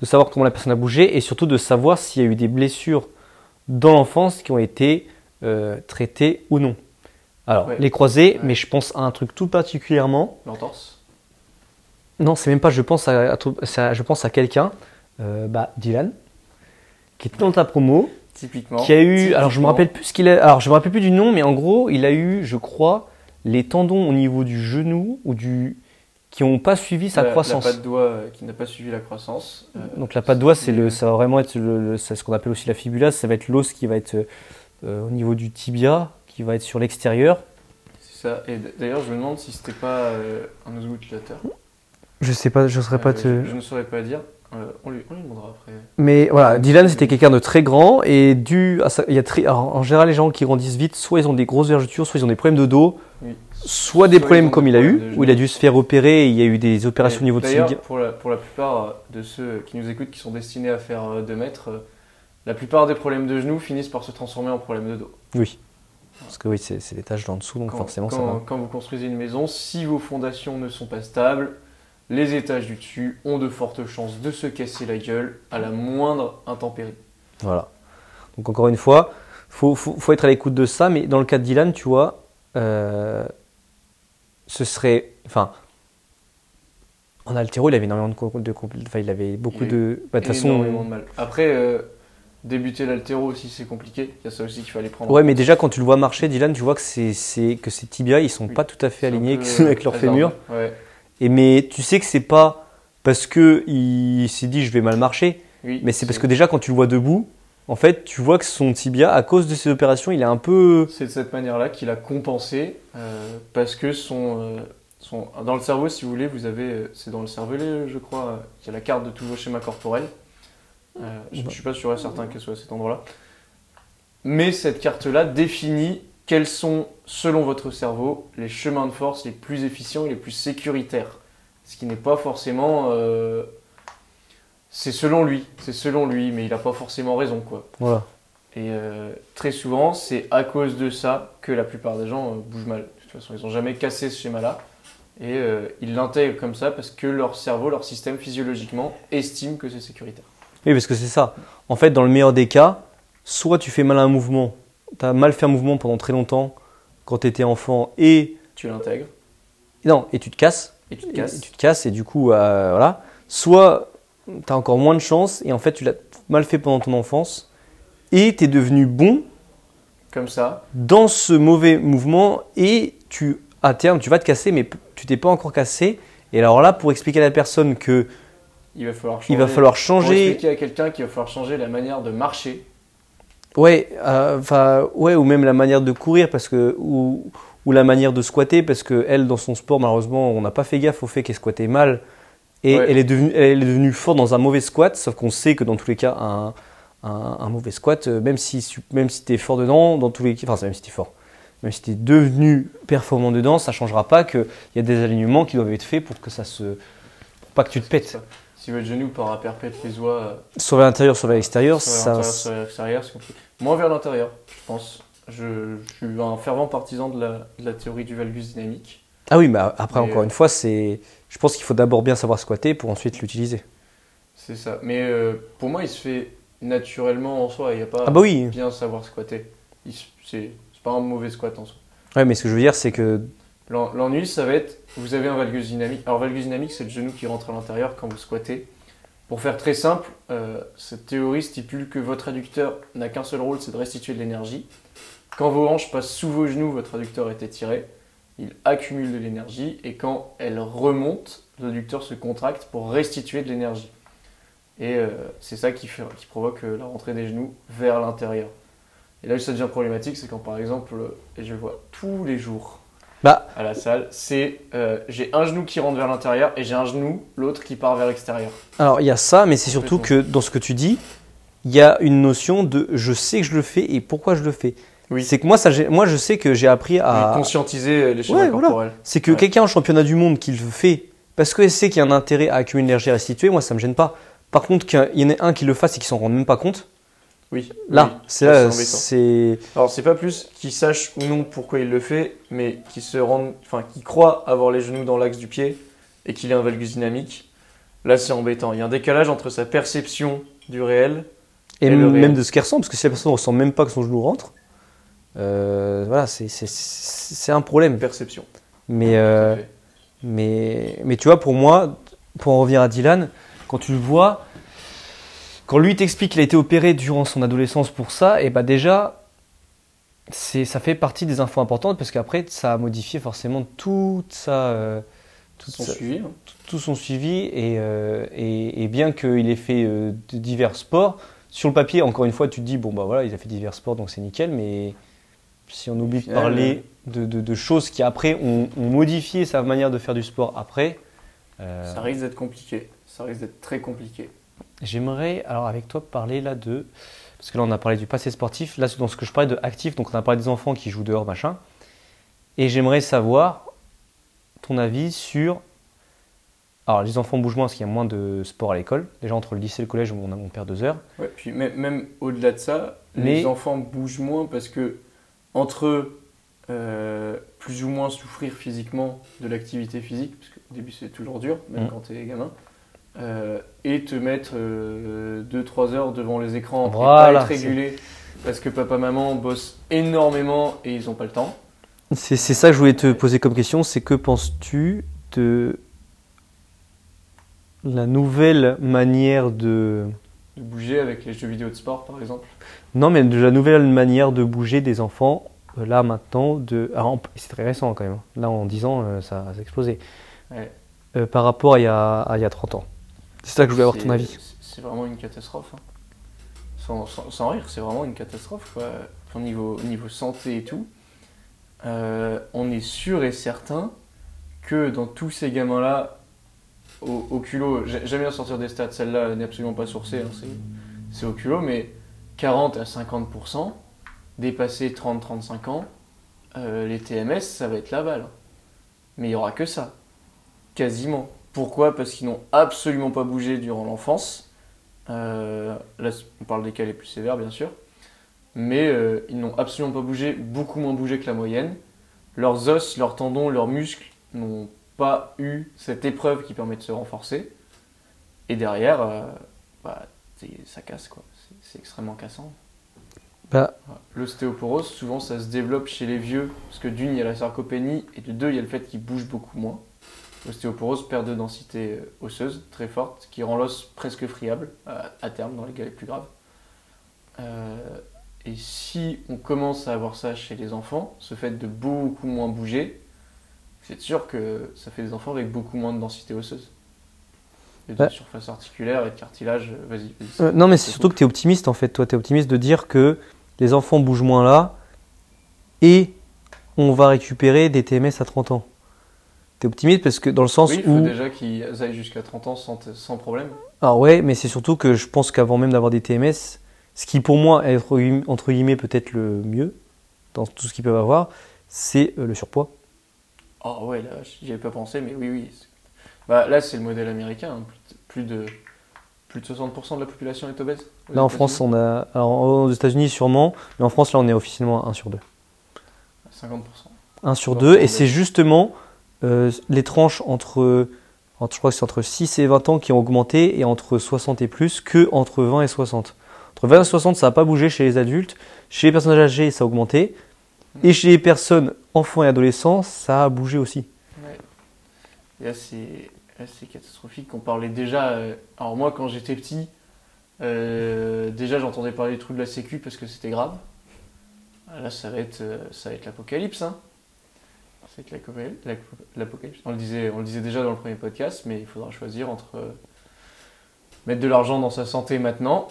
de savoir comment la personne a bougé et surtout de savoir s'il y a eu des blessures dans l'enfance qui ont été euh, traitées ou non. Alors, Ouais. les croisés, Ouais. mais je pense à un truc tout particulièrement. L'entorse. Non, c'est même pas, je pense à, je pense à quelqu'un, euh, bah, Dylan, qui était dans ta promo, Typiquement. qui a eu, alors je me rappelle plus ce qu'il a, alors je me rappelle plus du nom, mais en gros, il a eu, je crois, les tendons au niveau du genou ou du, qui ont pas suivi sa La- croissance. La patte doigt euh, qui n'a pas suivi la croissance. euh, Donc la patte doigt, c'est le, ça va vraiment être le, ce qu'on appelle aussi la fibula, ça va être l'os qui va être euh, au niveau du tibia, qui va être sur l'extérieur. C'est ça. Et d'ailleurs, je me demande si c'était pas euh, un osmutilateur. Je sais pas, je saurais pas Euh, te. je, je ne saurais pas dire. Euh, on, lui, on lui demandera après. Mais voilà, Dylan c'était quelqu'un de très grand et dû à ça, il y a très, alors, en général les gens qui grandissent vite, soit ils ont des grosses vergetures, soit ils ont des problèmes de dos, Oui. soit des Soit problèmes comme des il a eu, où il a dû se faire opérer et il y a eu des opérations au niveau de D'ailleurs, tibia. pour la, pour la plupart de ceux qui nous écoutent, qui sont destinés à faire 2 mètres, la plupart des problèmes de genoux finissent par se transformer en problèmes de dos. Oui. Parce que oui, c'est c'est des tâches dans le dessous, donc Quand, forcément ça quand- va. quand vous construisez une maison, si vos fondations ne sont pas stables, les étages du dessus ont de fortes chances de se casser la gueule à la moindre intempérie. Voilà. Donc encore une fois, faut, faut, faut être à l'écoute de ça, mais dans le cas de Dylan, tu vois, euh, ce serait, enfin, en altéro, il avait énormément de, enfin, il avait beaucoup Il de, bah, de toute façon, Énormément de mal. Après, euh, débuter l'altéro aussi, c'est compliqué. Il y a ça aussi qu'il fallait prendre. en ouais, mais déjà quand tu le vois marcher, Dylan, tu vois que c'est, que ses tibias, ils sont Oui. pas tout à fait alignés avec leur fémur. Ouais. Et mais tu sais que c'est pas parce que il s'est dit je vais mal marcher, Oui, mais c'est parce que déjà quand tu le vois debout, en fait, tu vois que son tibia, à cause de ces opérations, il est un peu, C'est de cette manière-là qu'il a compensé, euh, parce que son, euh, son- dans le cerveau, si vous voulez, vous avez, euh, c'est dans le cervelet, je crois, qu'il y a la carte de tous vos schémas corporels. Euh, je ne suis pas sûr et certain qu'elle soit à cet endroit-là. Mais cette carte-là définit quels sont, selon votre cerveau, les chemins de force les plus efficients et les plus sécuritaires. Ce qui n'est pas forcément... euh, c'est selon lui, c'est selon lui, mais il n'a pas forcément raison, quoi. voilà. Et euh, très souvent, c'est à cause de ça que la plupart des gens bougent mal. De toute façon, ils n'ont jamais cassé ce schéma-là. Et ils l'intègrent comme ça parce que leur cerveau, leur système physiologiquement estime que c'est sécuritaire. Oui, parce que c'est ça. En fait, dans le meilleur des cas, soit tu fais mal à un mouvement, tu as mal fait un mouvement pendant très longtemps quand tu étais enfant et Tu l'intègres non, et tu te casses, et tu te et, casses. tu te casses et du coup euh, voilà. Soit tu as encore moins de chance et en fait tu l'as mal fait pendant ton enfance et tu es devenu bon Comme ça. dans ce mauvais mouvement et tu à terme tu vas te casser mais tu t'es pas encore cassé et alors là pour expliquer à la personne que Il va falloir changer. il va falloir changer expliquer à quelqu'un qu'il va falloir changer la manière de marcher. Ouais, euh, ouais, ou même la manière de courir parce que ou, ou la manière de squatter parce que elle dans son sport malheureusement on n'a pas fait gaffe au fait qu'elle squattait mal et Ouais. elle est devenue elle est devenue forte dans un mauvais squat sauf qu'on sait que dans tous les cas un, un, un mauvais squat euh, même si même si t'es fort dedans dans tous les enfin même si t'es fort même si t'es devenu performant dedans ça changera pas que il y a des alignements qui doivent être faits pour que ça se pour pas que tu te pètes Ça. Votre genou part à perpète les oies euh, sur l'extérieur ça l'intérieur, sur l'extérieur, c'est compliqué. Moins vers l'intérieur, je pense. Je, je suis un fervent partisan de la, de la théorie du valgus dynamique. ah oui mais après encore euh, une fois c'est je pense qu'il faut d'abord bien savoir squatter pour ensuite l'utiliser C'est ça. Mais euh, pour moi, il se fait naturellement en soi. Il n'y a pas Ah bah oui. bien savoir squatter. C'est pas un mauvais squat en soi. Ouais, mais ce que je veux dire, c'est que. L'en- L'ennui, ça va être, vous avez un valgus dynamique. Alors, valgus dynamique, c'est le genou qui rentre à l'intérieur quand vous squattez. Pour faire très simple, euh, cette théorie stipule que votre adducteur n'a qu'un seul rôle, c'est de restituer de l'énergie. Quand vos hanches passent sous vos genoux, votre adducteur est étiré, il accumule de l'énergie, et quand elle remonte, l'adducteur se contracte pour restituer de l'énergie. Et euh, c'est ça qui, provoque euh, la rentrée des genoux vers l'intérieur. Et là où ça devient problématique, c'est quand par exemple, et je le vois tous les jours, Bah, à la salle, c'est euh, j'ai un genou qui rentre vers l'intérieur et j'ai un genou, l'autre qui part vers l'extérieur. alors il y a ça, mais c'est surtout que dans ce que tu dis, il y a une notion de je sais que je le fais et pourquoi je le fais. Oui. C'est que moi, ça, moi, je sais que j'ai appris à. Conscientiser les schémas Ouais, voilà. corporels. C'est que Ouais. quelqu'un en championnat du monde qui le fait parce qu'il sait qu'il y a un intérêt à accumuler une énergie restituée, moi, ça me gêne pas. Par contre, qu'il y en ait un qui le fasse et qui s'en rende même pas compte, Oui. là, Oui. c'est c'est. Alors c'est pas plus qu'il sache ou non pourquoi il le fait, mais qu'il se rende, enfin qu'il croit avoir les genoux dans l'axe du pied et qu'il ait un valgus dynamique. là c'est embêtant. Il y a un décalage entre sa perception du réel. Et, Et le même de ce qu'elle ressent, parce que si la personne ne ressent même pas que son genou rentre, euh, voilà, c'est- un problème. Perception. Mais, euh, mais, mais tu vois, pour moi, pour en revenir à Dylan, quand tu le vois, quand lui t'explique qu'il a été opéré durant son adolescence pour ça, et bah déjà, c'est, ça fait partie des infos importantes parce qu'après, ça a modifié forcément toute sa, euh, toute Son sa- suivi. hein. tout son suivi. Et, euh, et, et bien qu'il ait fait euh, de divers sports, sur le papier, encore une fois, tu te dis, bon bah voilà, il a fait divers sports, donc c'est nickel, mais si on oublie de parler de, de- de choses qui après ont, ont modifié sa manière de faire du sport après, Ça risque d'être compliqué. Ça risque d'être très compliqué. J'aimerais, alors avec toi, parler là de. Parce que là, on a parlé du passé sportif. Là, dans ce que je parlais de actif, donc on a parlé des enfants qui jouent dehors, machin. Et j'aimerais savoir ton avis sur. Alors, les enfants bougent moins parce qu'il y a moins de sport à l'école. Déjà, entre le lycée et le collège, on, a, on perd deux heures. Ouais, puis même, même au-delà de ça, Mais- les enfants bougent moins parce que entre euh, plus ou moins souffrir physiquement de l'activité physique, parce qu'au début c'est toujours dur, même Mm. quand t'es gamin, euh, et te mettre 2-3 heures devant les écrans Voilà, et pas être régulé parce que papa maman bossent énormément et ils ont pas le temps. C'est ça que je voulais te poser comme question c'est que penses-tu de la nouvelle manière de. De bouger avec les jeux vidéo de sport par exemple. Non, mais de la nouvelle manière de bouger des enfants, euh, là maintenant, de... en- c'est très récent quand même. Là, en 10 ans, euh, ça, ça a explosé. Ouais. Euh, par rapport à il, y a, à il y a 30 ans. C'est ça que je voulais avoir ton avis. c'est- vraiment une catastrophe. hein. Sans, sans- sans rire, c'est vraiment une catastrophe. Quoi. Au niveau, au niveau santé et tout, Euh, on est sûr et certain que dans tous ces gamins-là, au, au culot, j'ai- j'aime bien sortir des stats, celle-là n'est absolument pas sourcée, hein, c'est- c'est au culot, mais 40 à 50%, dépasser 30-35 ans, euh, les TMS, ça va être la balle. Mais il n'y aura que ça. Quasiment. Pourquoi? Parce qu'ils n'ont absolument pas bougé durant l'enfance. Euh, là, on parle des cas les plus sévères, bien sûr. Mais euh, ils n'ont absolument pas bougé, beaucoup moins bougé que la moyenne. Leurs os, leurs tendons, leurs muscles n'ont pas eu cette épreuve qui permet de se renforcer. Et derrière, euh, bah, ça casse, quoi. C'est- extrêmement cassant. Bah. L'ostéoporose, souvent, ça se développe chez les vieux, parce que d'une, il y a la sarcopénie, et de deux, il y a le fait qu'ils bougent beaucoup moins. L'ostéoporose, perte de densité euh, osseuse très forte, qui rend l'os presque friable à, à terme, dans les cas les plus graves. Euh, et si on commence à avoir ça chez les enfants, ce fait de beaucoup moins bouger, c'est sûr que ça fait des enfants avec beaucoup moins de densité osseuse. Et de Ouais. surface articulaire et de cartilage, euh, vas-y. euh, non, mais c'est c'est surtout que tu es optimiste en fait. Toi, tu es optimiste de dire que les enfants bougent moins là et on va récupérer des TMS à 30 ans. Tu es optimiste parce que dans le sens Oui, il faut où. déjà qu'ils aillent jusqu'à 30 ans sans, sans problème. Ah ouais, mais c'est surtout que je pense qu'avant même d'avoir des TMS, ce qui pour moi est entre guillemets- peut-être le mieux dans tout ce qu'ils peuvent avoir, c'est euh, le surpoids. Oh ouais, là, j'y avais pas pensé, mais oui, oui. Bah, là, c'est le modèle américain. hein. Plus de, plus de 60% de la population est obèse. Là en. France, on a. Alors aux États-Unis sûrement, mais en France, là, on est officiellement à 1 sur 2. 50%. 1 sur Bon, 2, bon, et c'est justement euh, les tranches entre, entre. Je crois que c'est entre 6 et 20 ans qui ont augmenté, et entre 60 et plus que entre 20 et 60. Entre 20 et 60, ça n'a pas bougé chez les adultes. Chez les personnes âgées, ça a augmenté. Et chez les personnes enfants et adolescents, ça a bougé aussi. Ouais. C'est catastrophique. On parlait déjà. euh, Alors, moi, quand j'étais petit, euh, déjà, j'entendais parler des trucs de la Sécu parce que c'était grave. Là, ça va être, ça va être l'apocalypse. Hein. Être l'apocalypse- l'apo- l'apocalypse. On, le disait, on le disait déjà dans le premier podcast, mais il faudra choisir entre euh, mettre de l'argent dans sa santé maintenant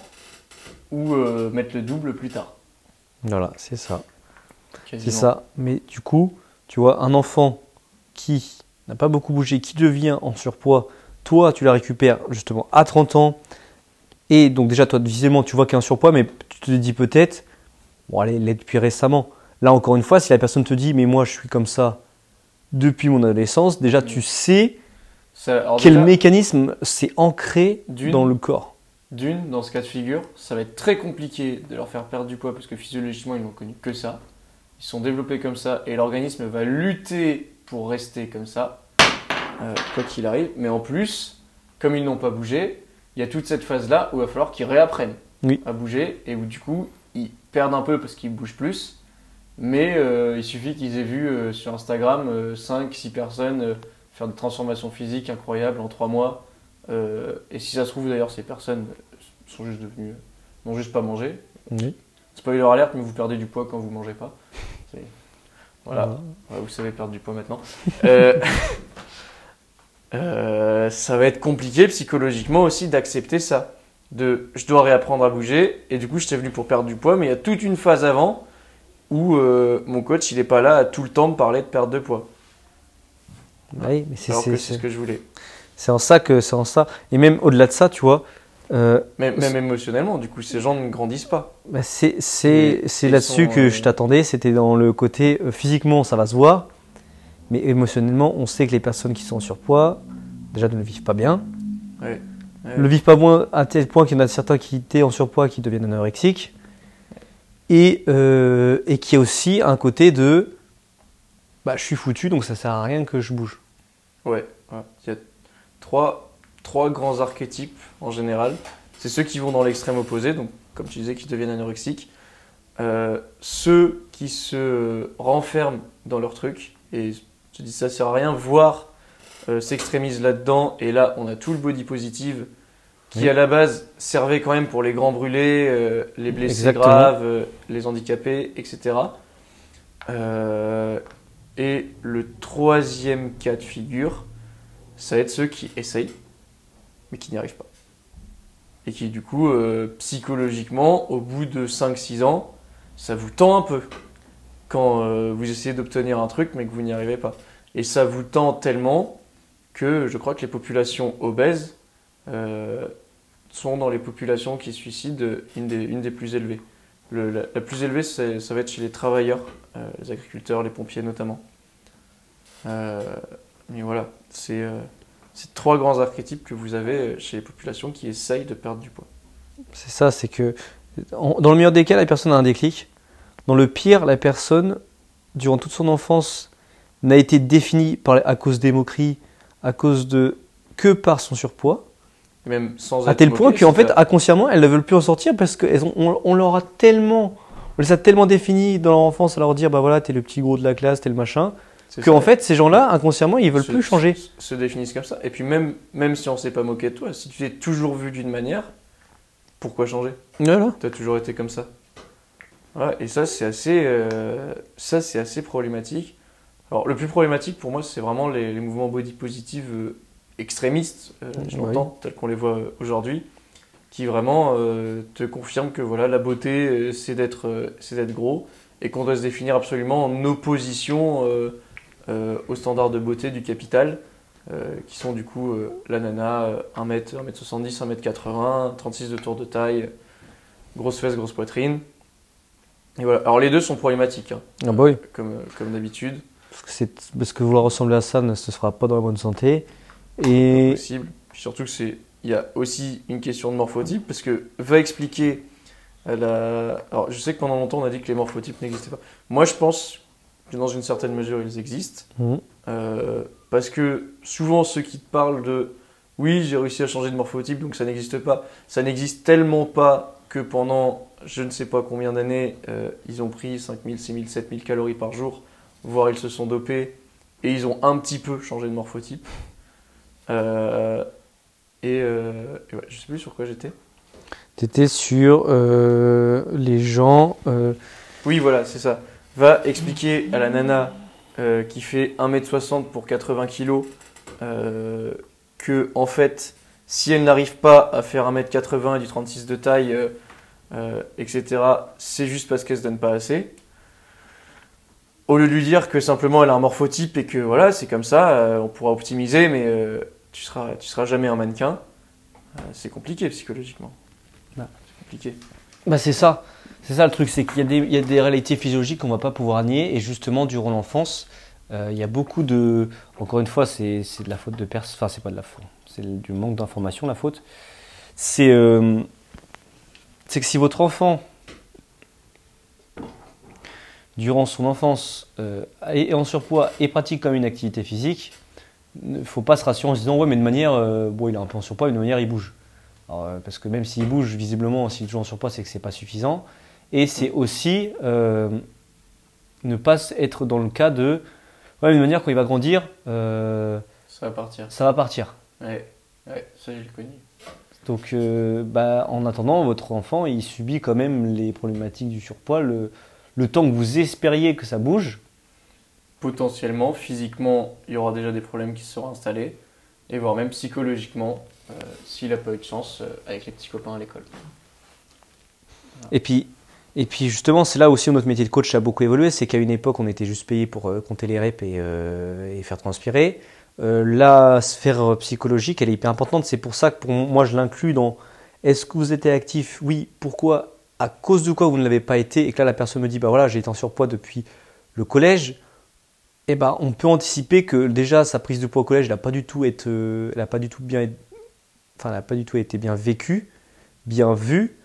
ou euh, mettre le double plus tard. Voilà, c'est ça. C'est ça. Mais du coup, tu vois, un enfant qui n'a pas beaucoup bougé, qui devient en surpoids, toi, tu la récupères justement à 30 ans. Et donc, déjà, toi, visiblement, tu vois qu'il y a un surpoids, mais tu te dis peut-être, bon, allez, l'est depuis récemment. Là, encore une fois, si la personne te dit, mais moi, je suis comme ça depuis mon adolescence, déjà, tu sais Ça- quel déjà, mécanisme s'est ancré D'une- dans le corps. D'une, dans ce cas de figure, ça va être très compliqué de leur faire perdre du poids parce que physiologiquement, ils n'ont connu que ça. Ils sont développés comme ça et l'organisme va lutter pour rester comme ça, euh, quoi qu'il arrive. Mais en plus, comme ils n'ont pas bougé, il y a toute cette phase-là où il va falloir qu'ils réapprennent Oui. à bouger et où du coup ils perdent un peu parce qu'ils bougent plus. Mais euh, il suffit qu'ils aient vu euh, sur Instagram 5-6 personnes euh, faire des transformations physiques incroyables en 3 mois. Et si ça se trouve d'ailleurs, ces personnes sont juste devenues. n'ont juste pas mangé. Oui. Spoiler alerte, mais vous perdez du poids quand vous mangez pas. Voilà. Ouais, vous savez perdre du poids maintenant. Euh, euh, ça va être compliqué psychologiquement aussi d'accepter ça. De, je dois réapprendre à bouger et du coup j'étais venu pour perdre du poids, mais il y a toute une phase avant où euh, mon coach il est pas là à tout le temps me parler de perte de poids. Oui, mais c'est Alors que c'est- c'est ce que je voulais. c'est en ça que c'est en ça. Et même au-delà de ça, tu vois, euh, Même, même émotionnellement, du coup ces gens ne grandissent pas. bah, c'est là-dessus sont, que euh, je t'attendais. C'était dans le côté physiquement, ça va se voir, mais émotionnellement, on sait que les personnes qui sont en surpoids déjà ne le vivent pas bien. Ouais. Ne le vivent pas bien à tel point qu'il y en a certains qui étaient en surpoids qui deviennent anorexiques. Et, euh, et qui a aussi un côté de bah, je suis foutu donc ça sert à rien que je bouge. Ouais, il y a trois, trois grands archétypes en général. C'est ceux qui vont dans l'extrême opposé, donc comme tu disais, qui deviennent anorexiques. Euh, ceux qui se renferment dans leur truc, et je dis ça sert à rien, voire euh, s'extrémisent là-dedans, et là on a tout le body positive qui Oui. à la base servait quand même pour les grands brûlés, euh, les blessés Exactement. graves, euh, les handicapés, etc. Euh, et le troisième cas de figure, ça va être ceux qui essayent, mais qui n'y arrivent pas. Et qui, du coup, psychologiquement, au bout de 5-6 ans, ça vous tend un peu. Quand vous essayez d'obtenir un truc, mais que vous n'y arrivez pas. Et ça vous tend tellement que je crois que les populations obèses euh, sont dans les populations qui suicident une des, une des plus élevées. Le- la, plus élevée, ça va être chez les travailleurs, euh, les agriculteurs, les pompiers notamment. Euh, mais voilà, c'est euh, trois grands archétypes que vous avez euh, chez les populations qui essayent de perdre du poids. C'est ça, c'est que dans le meilleur des cas, la personne a un déclic. Dans le pire, la personne, durant toute son enfance, n'a été définie par, à cause des moqueries, à cause de que par son surpoids, Et même sans à tel point qu'en fait, inconsciemment, elles ne veulent plus en sortir parce qu'on on, on leur a tellement, on les a tellement définis dans leur enfance à leur dire, bah voilà, t'es le petit gros de la classe, t'es le machin, qu'en ça. fait, ces gens-là, inconsciemment, ils veulent se- plus changer. Se, se définissent comme ça. Et puis même, même si on s'est pas moqué de toi, si tu t'es toujours vu d'une manière, pourquoi changer? Voilà. Tu as toujours été comme ça. Et ça, c'est assez, euh, ça, c'est assez problématique. Alors, le plus problématique pour moi, c'est vraiment les, les mouvements body positive euh, extrémistes, euh, je Oui. l'entends, tels qu'on les voit euh, aujourd'hui, qui vraiment euh, te confirment que voilà, la beauté, c'est d'être d'être gros et qu'on doit se définir absolument en opposition aux standards de beauté du capital, qui sont du coup la nana, euh, 1m, 1m70, 1m80, 36 de tour de taille, grosse fesse, grosse poitrine. Et voilà. Alors les deux sont problématiques, hein, Ah bah oui. comme, comme d'habitude, Parce que, parce que vouloir ressembler à ça ne se fera pas dans la bonne santé. Et possible. Surtout que c'est, il y a aussi une question de morphotype, parce que va expliquer la... Alors je sais que pendant longtemps on a dit que les morphotypes n'existaient pas. Moi je pense que dans une certaine mesure ils existent. Mhm. Euh, parce que souvent ceux qui te parlent de oui j'ai réussi à changer de morphotype donc ça n'existe pas, ça n'existe tellement pas que pendant je ne sais pas combien d'années euh, ils ont pris 5000, 6000, 7000 calories par jour, voire ils se sont dopés et ils ont un petit peu changé de morphotype. Euh, et, euh, et ouais, je sais plus sur quoi j'étais. T'étais sur euh, les gens. Oui, voilà, c'est ça. Va expliquer à la nana qui fait 1m60 pour 80 kg que, en fait, si elle n'arrive pas à faire 1m80 et du 36 de taille, etc., c'est juste parce qu'elle se donne pas assez. Au lieu de lui dire que simplement elle a un morphotype et que voilà, c'est comme ça, euh, on pourra optimiser, mais euh, tu seras, tu seras jamais un mannequin. Euh, c'est compliqué psychologiquement. Bah. C'est compliqué. Bah c'est ça. C'est ça le truc, c'est qu'il y, a des- il y a des réalités physiologiques qu'on va pas pouvoir nier. Et justement, durant l'enfance, euh, il y a beaucoup de. Encore une fois, c'est c'est de la faute de personne. Enfin, c'est pas de la faute. C'est du manque d'information, la faute. C'est euh, c'est que si votre enfant, durant son enfance, euh, est en surpoids et pratique comme une activité physique, ne faut pas se rassurer en se disant ouais mais de manière euh, bon il est un peu en surpoids mais de manière il bouge. Alors, euh, parce que même s'il bouge visiblement s'il toujours en surpoids c'est que c'est pas suffisant. Et c'est aussi euh, ne pas être dans le cas de ouais mais de manière quand il va grandir Ça va partir. ça va partir. Ouais, ouais ça j'ai le connu. Donc, bah, en attendant, votre enfant, il subit quand même les problématiques du surpoids. Le, le temps que vous espériez que ça bouge, Potentiellement, physiquement, il y aura déjà des problèmes qui se seront installés, et voire même psychologiquement, euh, s'il n'a pas eu de chance euh, avec les petits copains à l'école. Et puis, et puis justement, c'est là aussi où notre métier de coach a beaucoup évolué. C'est qu'à une époque, on était juste payé pour euh, compter les reps et, faire transpirer. La sphère psychologique, elle est hyper importante. C'est pour ça que pour moi, je l'inclus dans est-ce que vous étiez actif? Oui. Pourquoi? À cause de quoi vous ne l'avez pas été? Et que là, la personne me dit bah voilà, j'ai été en surpoids depuis le collège. Eh ben, on peut anticiper que déjà sa prise de poids au collège, n'a pas du tout été, euh, elle a pas du tout bien, enfin, elle a pas du tout été bien vécue, bien vue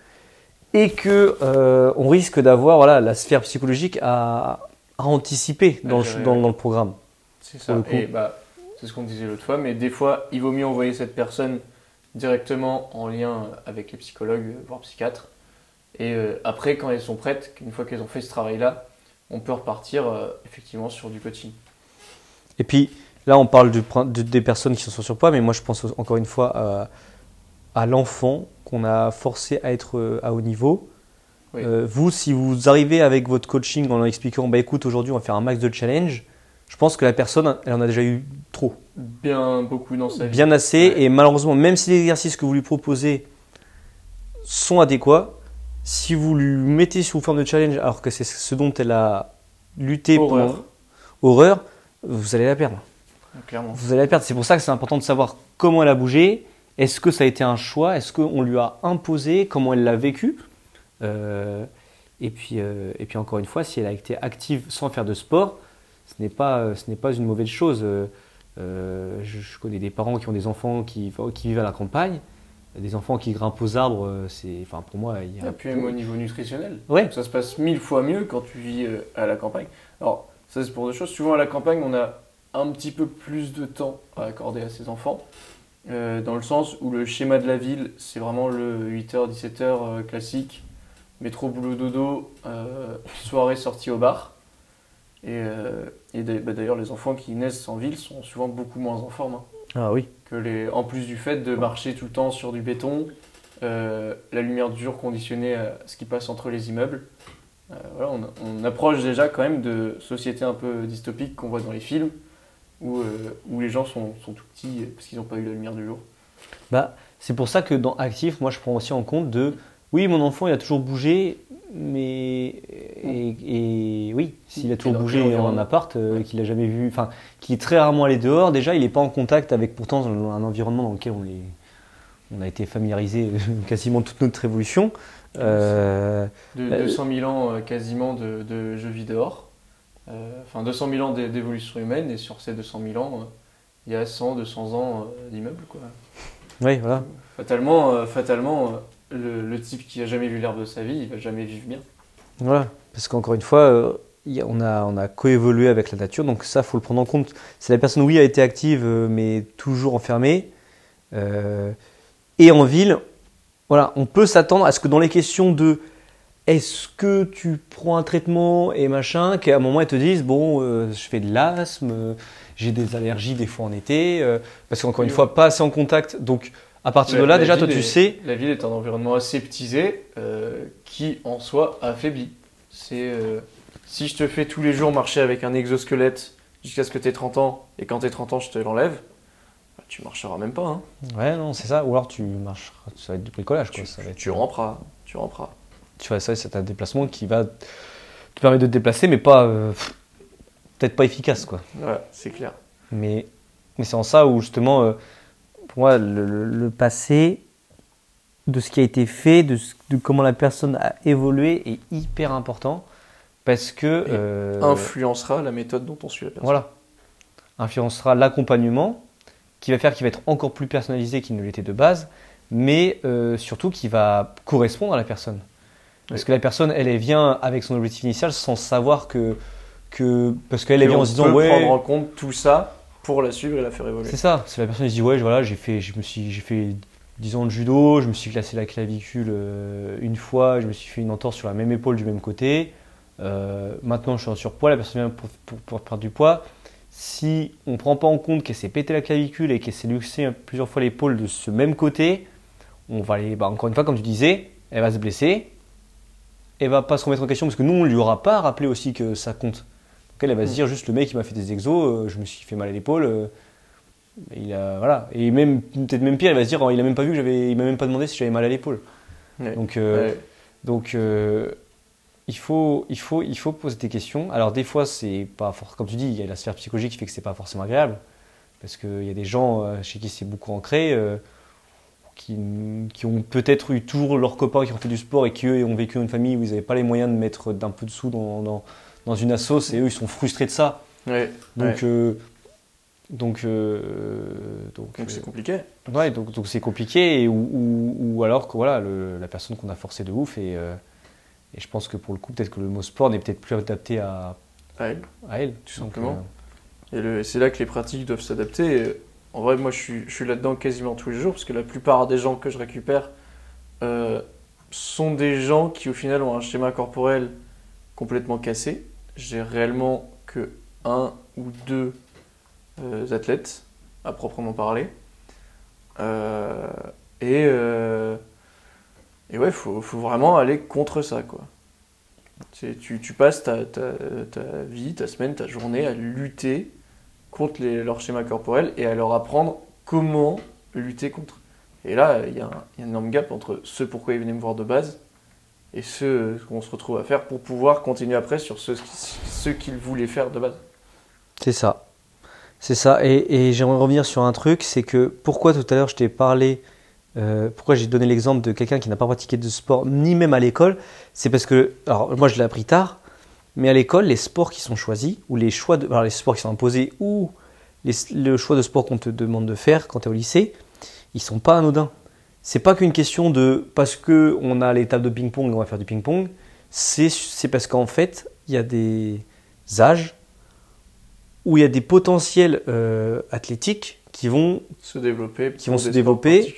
et que euh, on risque d'avoir voilà, la sphère psychologique à, à anticiper dans, le, gérer, dans, ouais. dans le programme. C'est ça. Et bah, c'est ce qu'on disait l'autre fois, mais des fois, il vaut mieux envoyer cette personne directement en lien avec les psychologues, voire psychiatres. Et euh, après, quand elles sont prêtes, une fois qu'elles ont fait ce travail-là, on peut repartir euh, effectivement sur du coaching. Et puis là, on parle du prin- de- des personnes qui sont sur surpoids, mais moi je pense encore une fois à, à l'enfant qu'on a forcé à être euh, à haut niveau. Oui. Euh, vous, si vous arrivez avec votre coaching en leur expliquant, bah écoute, aujourd'hui on va faire un max de challenge, je pense que la personne, elle en a déjà eu trop. Bien beaucoup dans sa vie. bien assez. Ouais. Et malheureusement, même si les exercices que vous lui proposez sont adéquats, si vous lui mettez sous forme de challenge alors que c'est ce dont elle a lutté Horreur. pendant horreur, vous allez la perdre. Clairement. Vous allez la perdre. C'est pour ça que c'est important de savoir comment elle a bougé. Est-ce que ça a été un choix? Est-ce qu'on lui a imposé? Comment elle l'a vécu? Euh, et, puis, euh, et puis encore une fois, si elle a été active sans faire de sport, ce n'est pas, ce n'est pas une mauvaise chose. Euh, euh, je, je connais des parents qui ont des enfants qui, qui vivent à la campagne. Des enfants qui grimpent aux arbres, euh, c'est, enfin pour moi, il y a Et puis même au niveau nutritionnel. Ouais. Ça se passe mille fois mieux quand tu vis euh, à la campagne. Alors, ça c'est pour deux choses. Souvent à la campagne, on a un petit peu plus de temps à accorder à ses enfants. Euh, dans le sens où le schéma de la ville, c'est vraiment le 8h, 17h euh, classique. Métro, boulot, dodo, euh, soirée sortie au bar. Et, bah, d'ailleurs, les enfants qui naissent en ville sont souvent beaucoup moins en forme. hein, Ah oui. que les, en plus du fait de marcher tout le temps sur du béton, euh, la lumière du jour conditionnée à ce qui passe entre les immeubles. Euh, voilà, on, on approche déjà quand même de sociétés un peu dystopiques qu'on voit dans les films, où, euh, où les gens sont, sont tout petits parce qu'ils n'ont pas eu la lumière du jour. Bah, c'est pour ça que dans Actif, moi je prends aussi en compte de oui, mon enfant il a toujours bougé, mais et, et oui, s'il a toujours bougé en appart, euh, qu'il a jamais vu, enfin, qui est très rarement allé dehors, déjà il n'est pas en contact avec pourtant un environnement dans lequel on est, on a été familiarisé quasiment toute notre évolution. Euh, De Euh, 200 000 ans euh, quasiment de, de jeux vie dehors, Euh, enfin 200 000 ans d'é- d'évolution humaine, et sur ces 200 000 ans, euh, il y a 100, 200 ans euh, d'immeubles. quoi. oui, voilà. Fatalement, euh, fatalement euh, le, le type qui a jamais vu l'herbe de sa vie, il va jamais vivre bien. Voilà, parce qu'encore une fois, euh, on a, on a coévolué avec la nature, donc ça, faut le prendre en compte. Si la personne, oui, a été active, euh, mais toujours enfermée, euh, et en ville, voilà, on peut s'attendre à ce que dans les questions de est-ce que tu prends un traitement et machin, qu'à un moment, elles te disent, bon, euh, je fais de l'asthme, euh, j'ai des allergies des fois en été, euh, parce qu'encore une fois, pas assez en contact, donc à partir de là, déjà, toi, tu sais, La ville est un environnement aseptisé euh, qui, en soi, affaiblit. C'est euh, si je te fais tous les jours marcher avec un exosquelette jusqu'à ce que tu aies 30 ans, et quand tu 30 ans, je te l'enlève, bah, tu marcheras même pas. hein. ouais, non, c'est ça, ou alors tu marches, ça va être du bricolage, quoi. Tu, ça va être- tu ramperas. Tu ramperas. tu vois, ça, c'est un déplacement qui va te permettre de te déplacer, mais pas euh, peut-être pas efficace, quoi. Voilà, c'est clair. Mais, mais c'est en ça où justement, euh, pour moi, le, le- le passé de ce qui a été fait, de, ce- de comment la personne a évolué est hyper important parce que euh, Influencera la méthode dont on suit la personne. voilà, influencera l'accompagnement qui va faire qu'il va être encore plus personnalisé qu'il ne l'était de base, mais euh, surtout qui va correspondre à la personne. Parce Oui. que la personne, elle, elle vient avec son objectif initial sans savoir que. que parce qu'elle vient en se disant Ouais, prendre en compte tout ça pour la suivre et la faire évoluer. C'est ça, c'est la personne qui se dit ouais voilà j'ai fait, je me suis, j'ai fait 10 ans de judo, je me suis cassé la clavicule euh, une fois, je me suis fait une entorse sur la même épaule du même côté. Euh, maintenant je suis en surpoids, la personne vient pour, pour, perdre du poids. Si on ne prend pas en compte qu'elle s'est pété la clavicule et qu'elle s'est luxé plusieurs fois l'épaule de ce même côté, on va aller, bah, encore une fois comme tu disais, elle va se blesser, elle va pas se remettre en question parce que nous on lui aura pas rappelé aussi que ça compte. Elle, va se dire juste le mec il m'a fait des exos, euh, je me suis fait mal à l'épaule. euh, il a voilà et même peut-être même pire, il va se dire oh, il a même pas vu que j'avais, il m'a même pas demandé si j'avais mal à l'épaule. Ouais. Donc euh, Ouais. donc euh, il faut il faut il faut poser des questions. Alors des fois c'est pas for- comme tu dis il y a la sphère psychologique qui fait que c'est pas forcément agréable parce qu'il y a des gens chez qui c'est beaucoup ancré. euh, qui, qui ont peut-être eu toujours leurs copains qui ont fait du sport et qui eux ont vécu dans une famille où ils n'avaient pas les moyens de mettre d'un peu de sous dans, dans, dans une assos et eux ils sont frustrés de ça. Ouais. Donc, Ouais. euh, donc, euh, donc, Donc euh, c'est compliqué. ouais, donc, donc c'est compliqué et, ou, ou, ou alors que voilà, le- la personne qu'on a forcé de ouf et, euh, et je pense que pour le coup peut-être que le mot sport n'est peut-être plus adapté à, Ouais. à elle. Tout Donc, simplement. Et c'est là que les pratiques doivent s'adapter. En vrai, moi, je suis, je suis là-dedans quasiment tous les jours, parce que la plupart des gens que je récupère euh, sont des gens qui, au final, ont un schéma corporel complètement cassé. J'ai réellement que un ou deux euh, athlètes, à proprement parler. Euh, et, euh, et ouais, faut, faut vraiment aller contre ça, quoi. Tu, passes ta, ta, ta vie, ta semaine, ta journée à lutter contre leur schéma corporel et à leur apprendre comment lutter contre. Et là, il y, y a un énorme gap entre ce pourquoi ils venaient me voir de base et ce qu'on se retrouve à faire pour pouvoir continuer après sur ce, ce qu'ils voulaient faire de base. C'est ça. C'est ça. Et, et j'aimerais revenir sur un truc, c'est que pourquoi tout à l'heure je t'ai parlé, euh, pourquoi j'ai donné l'exemple de quelqu'un qui n'a pas pratiqué de sport, ni même à l'école, c'est parce que, alors moi je l'ai appris tard, mais à l'école, les sports qui sont choisis, ou les choix alors les sports qui sont imposés, ou le choix de sport qu'on te demande de faire quand tu es au lycée, ils sont pas anodins. C'est pas qu'une question de parce que on a les tables de ping-pong, on va faire du ping-pong. C'est parce qu'en fait, il y a des âges où il y a des potentiels euh, athlétiques qui vont Se développer. Qui vont se développer.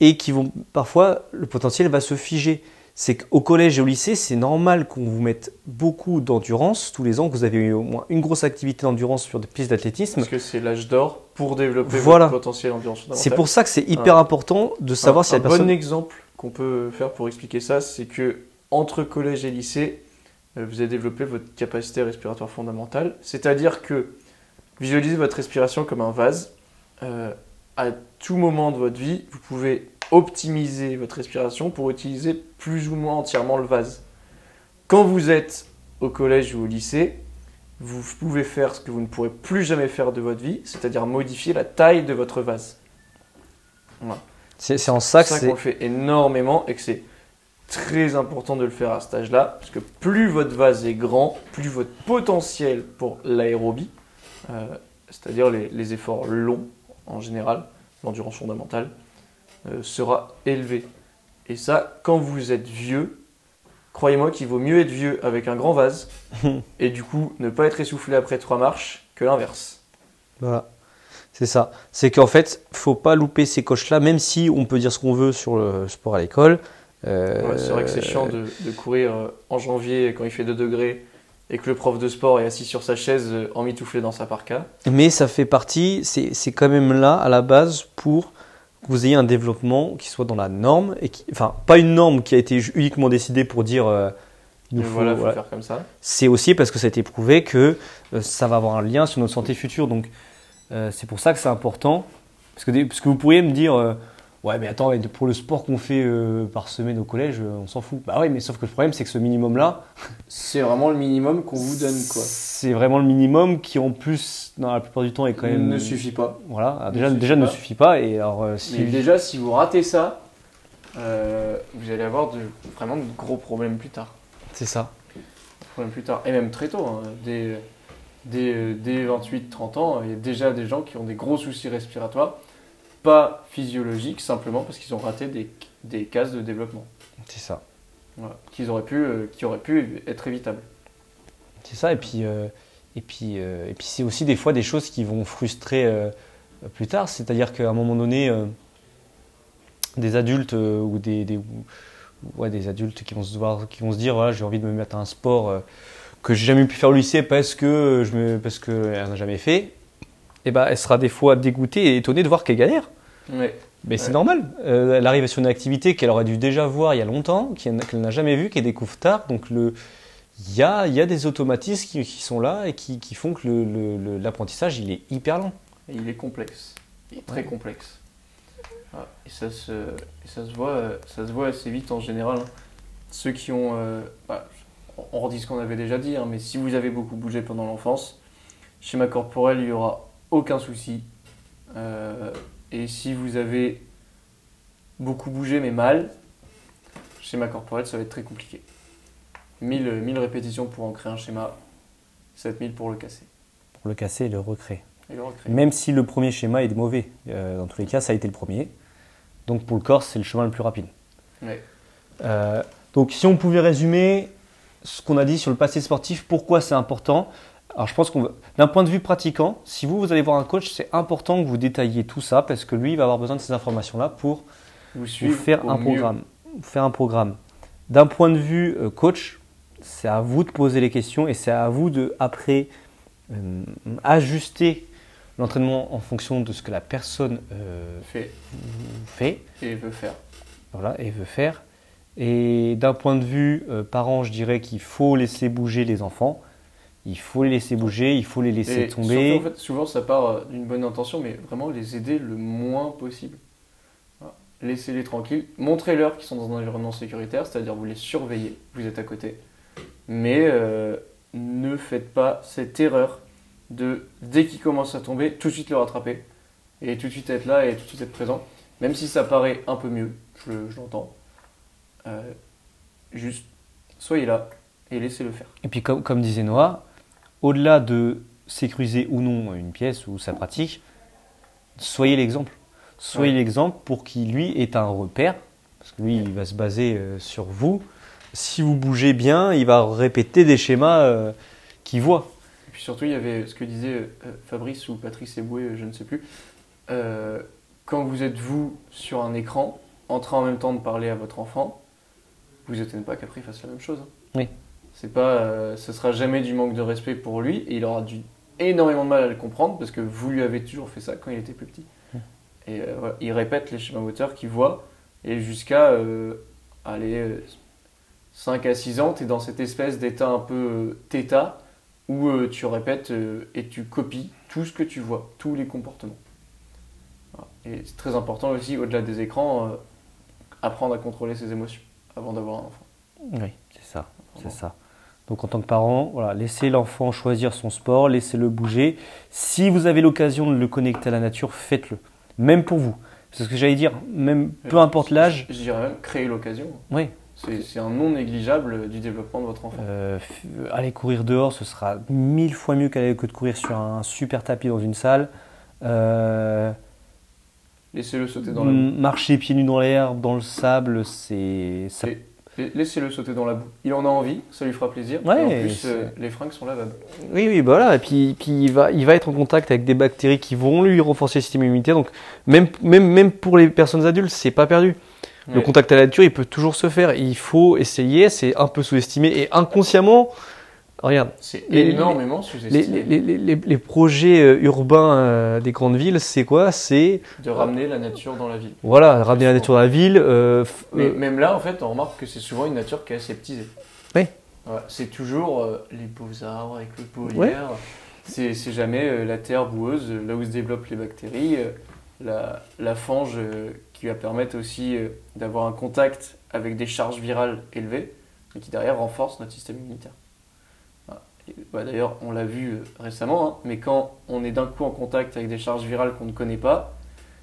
et qui vont parfois le potentiel va se figer. C'est qu'au collège et au lycée, c'est normal qu'on vous mette beaucoup d'endurance tous les ans, que vous avez eu au moins une grosse activité d'endurance sur des pistes d'athlétisme. Parce que c'est l'âge d'or pour développer Voilà. votre potentiel C'est pour ça que c'est hyper Un- important de savoir un, si la un personne bon exemple qu'on peut faire pour expliquer ça, c'est que entre collège et lycée, euh, vous avez développé votre capacité respiratoire fondamentale. C'est-à-dire que visualisez votre respiration comme un vase. Euh, à tout moment de votre vie, vous pouvez optimiser votre respiration pour utiliser plus ou moins entièrement le vase. Quand vous êtes au collège ou au lycée, vous pouvez faire ce que vous ne pourrez plus jamais faire de votre vie, c'est-à-dire modifier la taille de votre vase. c'est c'est en ça qu'on le fait énormément et que c'est très important de le faire à cet âge-là, parce que plus votre vase est grand, plus votre potentiel pour l'aérobie, euh, c'est-à-dire les, les efforts longs en général, l'endurance fondamentale, euh, sera élevé. Et ça, quand vous êtes vieux, croyez-moi qu'il vaut mieux être vieux avec un grand vase et du coup ne pas être essoufflé après trois marches que l'inverse. Voilà. C'est ça. C'est qu'en fait, faut pas louper ces coches-là, même si on peut dire ce qu'on veut sur le sport à l'école. Euh, Ouais, c'est vrai que c'est chiant de, de courir euh, en janvier quand il fait 2 degrés et que le prof de sport est assis sur sa chaise euh, emmitouflé dans sa parka. Mais ça fait partie, c'est quand même là à la base pour que vous ayez un développement qui soit dans la norme, et qui, enfin pas une norme qui a été uniquement décidée pour dire euh, il nous faut, voilà, faut voilà. faire comme ça. c'est aussi parce que ça a été prouvé que euh, ça va avoir un lien sur notre santé future. Donc euh, c'est pour ça que c'est important. Parce que, parce que vous pourriez me dire, euh, ouais mais attends, pour le sport qu'on fait euh, par semaine au collège, euh, on s'en fout. Bah oui, mais sauf que le problème c'est que ce minimum-là, C'est vraiment le minimum qu'on vous donne quoi. c'est vraiment le minimum qui en plus, dans la plupart du temps, est quand même... ne suffit pas. Voilà, alors Ne déjà, déjà ne suffit pas. Et alors, euh, si, Mais déjà, si vous ratez ça, euh, vous allez avoir de, vraiment de gros problèmes plus tard. c'est ça. Problèmes plus tard. Et même très tôt, hein, dès, dès, dès 28-30 ans, il y a déjà des gens qui ont des gros soucis respiratoires, pas physiologiques, simplement parce qu'ils ont raté des, des cases de développement. C'est ça. Voilà, qu'ils auraient pu, euh, qui auraient pu être évitables. C'est ça. Et puis, euh, Et puis, euh, et puis c'est aussi des fois des choses qui vont frustrer plus tard. C'est-à-dire qu'à un moment donné, des adultes ou des, des- ou- ouais, des adultes qui vont se, voir, qui vont se dire voilà, j'ai envie de me mettre à un sport que j'ai jamais pu faire au lycée parce que je me, parce qu'elle n'a jamais fait. Et ben, elle sera des fois dégoûtée et étonnée de voir qu'elle galère. Ouais. Mais c'est normal. Euh, elle arrive sur une activité qu'elle aurait dû déjà voir il y a longtemps, qu'elle n'a jamais vue, qu'elle découvre tard. Donc le, il y a, y a des automatismes qui, qui sont là et qui, qui font que le- le- le- l'apprentissage il est hyper lent. Et il est complexe. Il est très Ouais. complexe. Ah, et ça se, et ça, se voit, ça se voit assez vite en général. hein. Ceux qui ont. euh, bah, on- on redit ce qu'on avait déjà dit, hein, mais si vous avez beaucoup bougé pendant l'enfance, schéma corporel, il n'y aura aucun souci. Euh, et si vous avez beaucoup bougé mais mal, schéma corporel, ça va être très compliqué. 1000, 1000 répétitions pour en créer un schéma, 7000 pour le casser. Pour le casser et le recréer. Et le recréer. Même si le premier schéma est mauvais. Euh, dans tous les cas, ça a été le premier. Donc pour le corps, c'est le chemin le plus rapide. Ouais. Euh, donc si on pouvait résumer ce qu'on a dit sur le passé sportif, pourquoi c'est important? Alors je pense qu'on d'un point de vue pratiquant, si vous, vous allez voir un coach, c'est important que vous détailliez tout ça parce que lui, il va avoir besoin de ces informations-là pour Vous faire un programme. Faire un programme. D'un point de vue euh, coach, c'est à vous de poser les questions et c'est à vous de après euh, ajuster l'entraînement en fonction de ce que la personne euh, fait fait et veut faire. voilà, et veut faire. Et d'un point de vue euh, parent, je dirais qu'il faut laisser bouger les enfants. Il faut les laisser bouger, il faut les laisser Et tomber. surtout, en fait, souvent, ça part euh, d'une bonne intention, mais vraiment les aider le moins possible. Voilà. Laissez-les tranquilles. Montrez-leur qu'ils sont dans un environnement sécuritaire, c'est-à-dire vous les surveillez, vous êtes à côté. Mais euh, ne faites pas cette erreur de, dès qu'ils commencent à tomber, tout de suite le rattraper. Et tout de suite être là et tout de suite être présent. Même si ça paraît un peu mieux, je, je l'entends. Euh, juste, soyez là et laissez-le faire. Et puis comme, comme disait Noah, au-delà de sécuriser ou non une pièce ou sa pratique, soyez l'exemple. Soyez Ouais. l'exemple pour qu'il lui ait un repère, parce que lui il va se baser euh, sur vous. Si vous bougez bien, il va répéter des schémas euh, qu'il voit. Et puis surtout, il y avait ce que disait euh, Fabrice ou Patrice Eboué, je ne sais plus. Quand vous êtes vous sur un écran, en train en même temps de parler à votre enfant, vous étonnez pas qu'après il fasse la même chose. hein. Oui. C'est pas, euh, ce sera jamais du manque de respect pour lui et il aura du, énormément de mal à le comprendre parce que vous lui avez toujours fait ça quand il était plus petit. Et euh, voilà, il répète les schémas moteurs qu'il voit et jusqu'à euh, aller euh, 5 à 6 ans, tu es dans cette espèce d'état un peu θ où tu répètes et tu copies tout ce que tu vois, tous les comportements. Voilà. Et c'est très important aussi, au-delà des écrans, apprendre à contrôler ses émotions avant d'avoir un enfant. Oui, c'est ça, c'est ça. Donc en tant que parent, voilà, laissez l'enfant choisir son sport, laissez-le bouger. Si vous avez l'occasion de le connecter à la nature, faites-le. Même pour vous. C'est ce que j'allais dire, même peu Euh, importe l'âge. Je, dirais même créer l'occasion. Oui, C'est un non négligeable du développement de votre enfant. euh, f- aller courir dehors, ce sera mille fois mieux qu'aller- que de courir sur un super tapis dans une salle. Euh, Laissez-le sauter dans la marcher pieds nus dans l'herbe, dans le sable, c'est Laissez-le sauter dans la boue. Il en a envie, ça lui fera plaisir. Ouais, et en plus, euh, les fringues sont lavables. Oui, oui, bah voilà. Et puis, puis il, va, il va être en contact avec des bactéries qui vont lui renforcer le système immunitaire. Donc, même, même, même pour les personnes adultes, c'est pas perdu. Le Ouais. contact à la nature, il peut toujours se faire. Il faut essayer. C'est un peu sous-estimé. Et inconsciemment, regarde, C'est les- énormément sous-estimé les, les, les- les projets euh, urbains euh, des grandes villes, c'est quoi? C'est de ramener la nature dans la ville. voilà, ramener la nature dans la ville. euh, Mais euh, même là, en fait, on remarque que c'est souvent une nature qui est aseptisée. Oui. C'est toujours euh, les beaux arbres avec le beau Ouais. air. C'est jamais euh, la terre boueuse, euh, là où se développent les bactéries, euh, la, la fange euh, qui va permettre aussi euh, d'avoir un contact avec des charges virales élevées et qui derrière renforce notre système immunitaire. Bah, D'ailleurs, on l'a vu euh, récemment, hein, mais quand on est d'un coup en contact avec des charges virales qu'on ne connaît pas,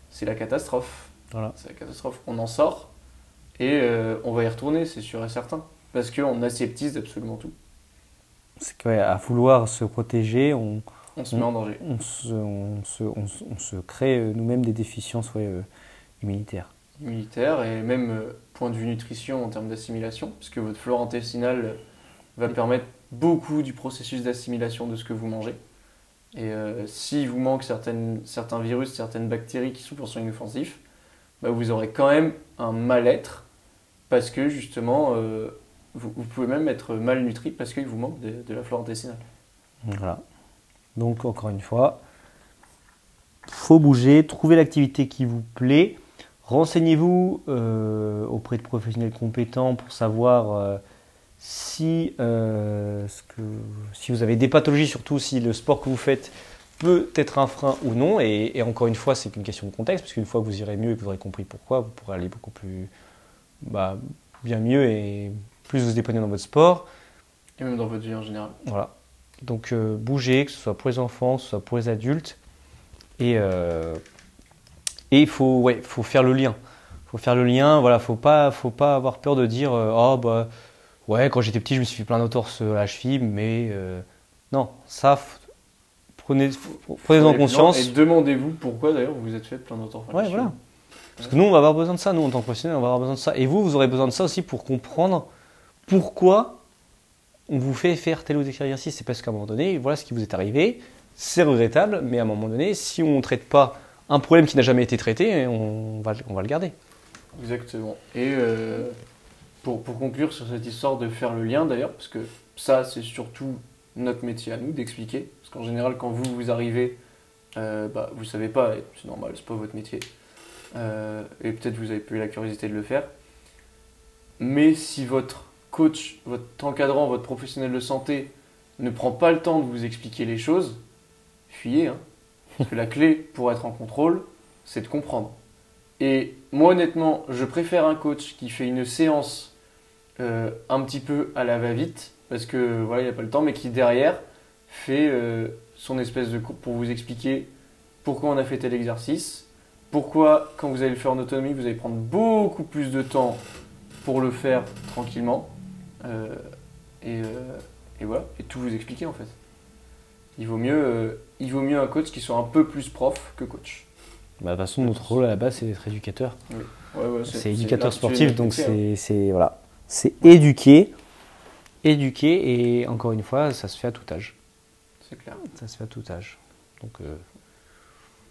c'est la catastrophe. Voilà. C'est la catastrophe. On en sort et euh, on va y retourner, c'est sûr et certain. Parce qu'on aseptise absolument tout. c'est que, ouais, à vouloir se protéger, on, On se met en danger. on, se, on, se, on se- on se crée euh, nous-mêmes des déficiences ouais, euh, immunitaires. Immunitaire et même euh, point de vue nutrition en termes d'assimilation, puisque votre flore intestinale va permettre beaucoup du processus d'assimilation de ce que vous mangez. Et euh, s'il vous manque certaines, certains virus, certaines bactéries qui sont pour soins inoffensifs, bah, vous aurez quand même un mal-être parce que justement, euh, vous, pouvez même être malnutri parce qu'il vous manque de, de la flore intestinale. Voilà. Donc encore une fois, faut bouger, trouver l'activité qui vous plaît. Renseignez-vous euh, auprès de professionnels compétents pour savoir euh, si, euh, ce que, si vous avez des pathologies, surtout si le sport que vous faites peut être un frein ou non. Et, et encore une fois, c'est qu'une question de contexte, parce qu'une fois que vous irez mieux et que vous aurez compris pourquoi, vous pourrez aller beaucoup plus bah, bien mieux et plus vous épanouir dans votre sport. Et même dans votre vie en général. Voilà. Donc euh, bouger, que ce soit pour les enfants, que ce soit pour les adultes. Et euh, et il faut, ouais, faut faire le lien. faut faire le lien. Voilà, faut pas, faut pas avoir peur de dire oh bah ouais quand j'étais petit je me suis fait plein d'entorses à la cheville, mais euh, non ça prenez prenez en Allez plus loin conscience. Et demandez-vous pourquoi d'ailleurs vous vous êtes fait plein d'autres Ouais, voilà. Parce que nous, on va avoir besoin de ça, nous, en tant que professionnels, on va avoir besoin de ça. Et vous, vous aurez besoin de ça aussi pour comprendre pourquoi on vous fait faire tel ou tel exercice. C'est parce qu'à un moment donné, voilà ce qui vous est arrivé. C'est regrettable, mais à un moment donné, si on ne traite pas un problème qui n'a jamais été traité, on va, on va le garder. Exactement. Et euh, pour, pour conclure sur cette histoire de faire le lien d'ailleurs, parce que ça c'est surtout notre métier à nous d'expliquer, parce qu'en général quand vous vous arrivez, euh, bah, vous savez pas, c'est normal, c'est pas votre métier, Euh, et peut-être vous avez eu la curiosité de le faire, mais si votre coach, votre encadrant, votre professionnel de santé ne prend pas le temps de vous expliquer les choses, fuyez, hein. parce que la clé pour être en contrôle, c'est de comprendre. Et moi, honnêtement, je préfère un coach qui fait une séance euh, un petit peu à la va-vite, parce que voilà, il n'y a pas le temps, mais qui derrière fait euh, son espèce de cours pour vous expliquer pourquoi on a fait tel exercice, pourquoi quand vous allez le faire en autonomie, vous allez prendre beaucoup plus de temps pour le faire tranquillement, euh, et, et voilà, et tout vous expliquer en fait. Il vaut mieux, il vaut mieux un coach qui soit un peu plus prof que coach. Bah, de toute façon, notre rôle à la base, c'est d'être éducateur. Ouais, ouais, C'est éducateur sportif, donc hein. c'est c'est- voilà, c'est éduquer, éduquer, et encore une fois, ça se fait à tout âge. C'est clair. Ça se fait à tout âge. Donc, euh,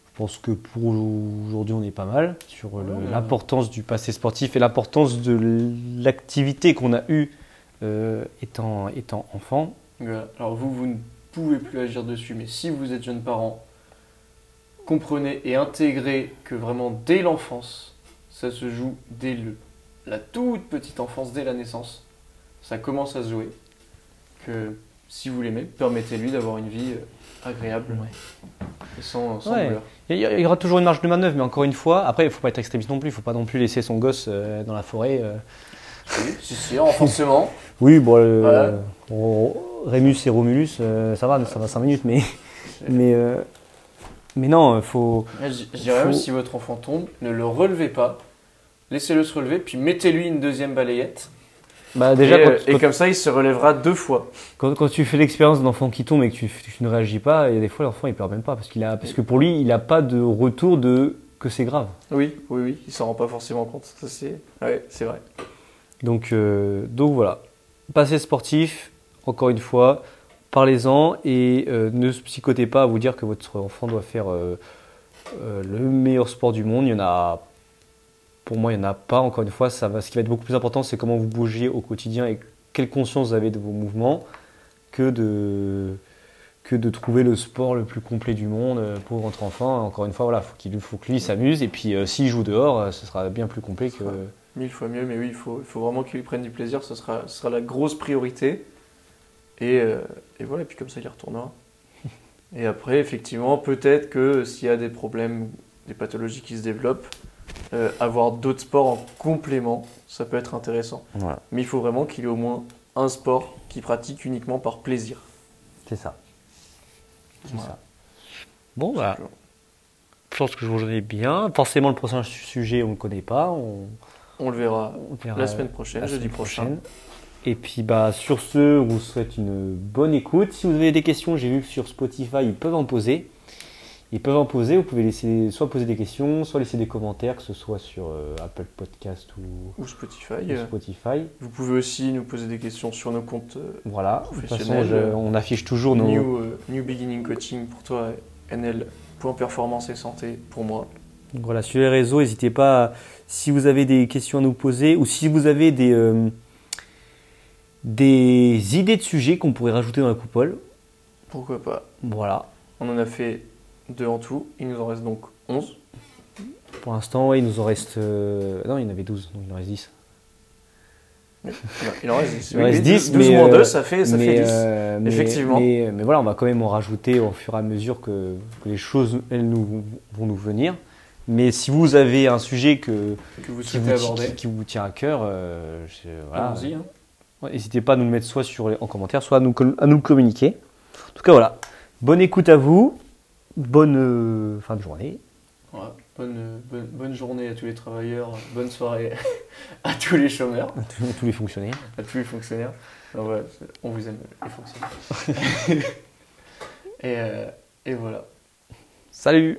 je pense que pour aujourd'hui, on est pas mal sur Ouais. l'importance du passé sportif et l'importance de l'activité qu'on a eue euh, étant, étant enfant. Voilà. Alors vous, vous ne pouvez plus agir dessus, mais si vous êtes jeune parent, comprenez et intégrez que vraiment dès l'enfance, ça se joue dès le, la toute petite enfance, dès la naissance, ça commence à se jouer. Que si vous l'aimez, permettez-lui d'avoir une vie agréable et sans, sans Ouais. douleur. Il y, il y aura toujours une marge de manœuvre, mais encore une fois, après, il ne faut pas être extrémiste non plus. Il ne faut pas non plus laisser son gosse euh, dans la forêt. euh. Oui, si, si, renforcement. Oui, bon, euh, Voilà. Ro- Rémus et Romulus, ça va, ça va 5 minutes, mais, mais, euh, mais non, il faut. Je je dirais même si votre enfant tombe, ne le relevez pas, laissez-le se relever, puis mettez-lui une deuxième balayette. Bah, déjà, et, quand, euh, et quand- comme ça, il se relèvera deux fois. quand- quand tu fais l'expérience d'enfant qui tombe et que tu, tu ne réagis pas, il y a des fois, l'enfant il pleure même pas parce, qu'il a, parce que pour lui, il n'a pas de retour de que c'est grave. Oui, oui, oui, il s'en rend pas forcément compte. Ça, c'est ouais, c'est vrai. Donc, euh, donc voilà. Passé sportif, encore une fois, parlez-en et euh, ne psychotez pas à vous dire que votre enfant doit faire euh, le meilleur sport du monde. Il y en a, pour moi, il n'y en a pas. Encore une fois, ça va, ce qui va être beaucoup plus important, c'est comment vous bougez au quotidien et quelle conscience vous avez de vos mouvements que de, que de trouver le sport le plus complet du monde euh, pour votre enfant. Encore une fois, voilà, faut qu'il faut que lui s'amuse et puis euh, s'il joue dehors, euh, ce sera bien plus complet que. Mille fois mieux, mais oui, il faut, il faut vraiment qu'il prenne du plaisir. Ce sera, ce sera la grosse priorité. Et, euh, et voilà, et puis comme ça, il y retournera. Et après, effectivement, peut-être que s'il y a des problèmes, des pathologies qui se développent, euh, avoir d'autres sports en complément, ça peut être intéressant. Voilà. Mais il faut vraiment qu'il ait au moins un sport qu'il pratique uniquement par plaisir. C'est ça. C'est Voilà. ça. Bon, bah, je pense que je vous en ai bien. Forcément, le prochain su- sujet, on ne le connaît pas. On, On le verra on verra la semaine prochaine, la jeudi semaine prochain. prochaine. Et puis, bah, sur ce, on vous souhaite une bonne écoute. Si vous avez des questions, j'ai vu que sur Spotify, ils peuvent en poser. Ils peuvent en poser, vous pouvez laisser, soit poser des questions, soit laisser des commentaires, que ce soit sur euh, Apple Podcast ou, Ou Spotify. ou euh, Spotify. Vous pouvez aussi nous poser des questions sur nos comptes euh, Voilà, de toute façon, Professionnel, je- euh, on affiche toujours nos... New, euh, New Beginning Coaching pour toi, NL. Point performance et santé pour moi. Donc voilà, sur les réseaux, n'hésitez pas, si vous avez des questions à nous poser ou si vous avez des, euh, des idées de sujets qu'on pourrait rajouter dans la coupole. Pourquoi pas Voilà. On en a fait deux en tout. Il nous en reste donc 11. Pour l'instant, ouais, il nous en reste... euh, Non, il y en avait 12, donc il en reste 10. Non, il en reste 10. Il en reste 10, 12 mais, moins euh, 2, ça fait, ça mais, fait 10. euh, mais- Effectivement. Mais, mais voilà, on va quand même en rajouter au fur et à mesure que, que les choses elles nous, vont nous venir. Mais si vous avez un sujet que, que vous qui, souhaitez vous, aborder. qui- qui vous tient à cœur, euh, je- voilà, Allons-y. hein. Ouais, N'hésitez pas à nous le mettre soit sur les- en commentaire, soit à nous, com- à nous le communiquer. En tout cas, voilà. Bonne écoute à vous. Bonne euh, fin de journée. Bonne, bonne, bonne journée à tous les travailleurs. Bonne soirée à tous les chômeurs, À tous, tous les fonctionnaires. à tous les fonctionnaires. Non, voilà, c'est- on vous aime, les fonctionnaires. et, euh, et voilà. Salut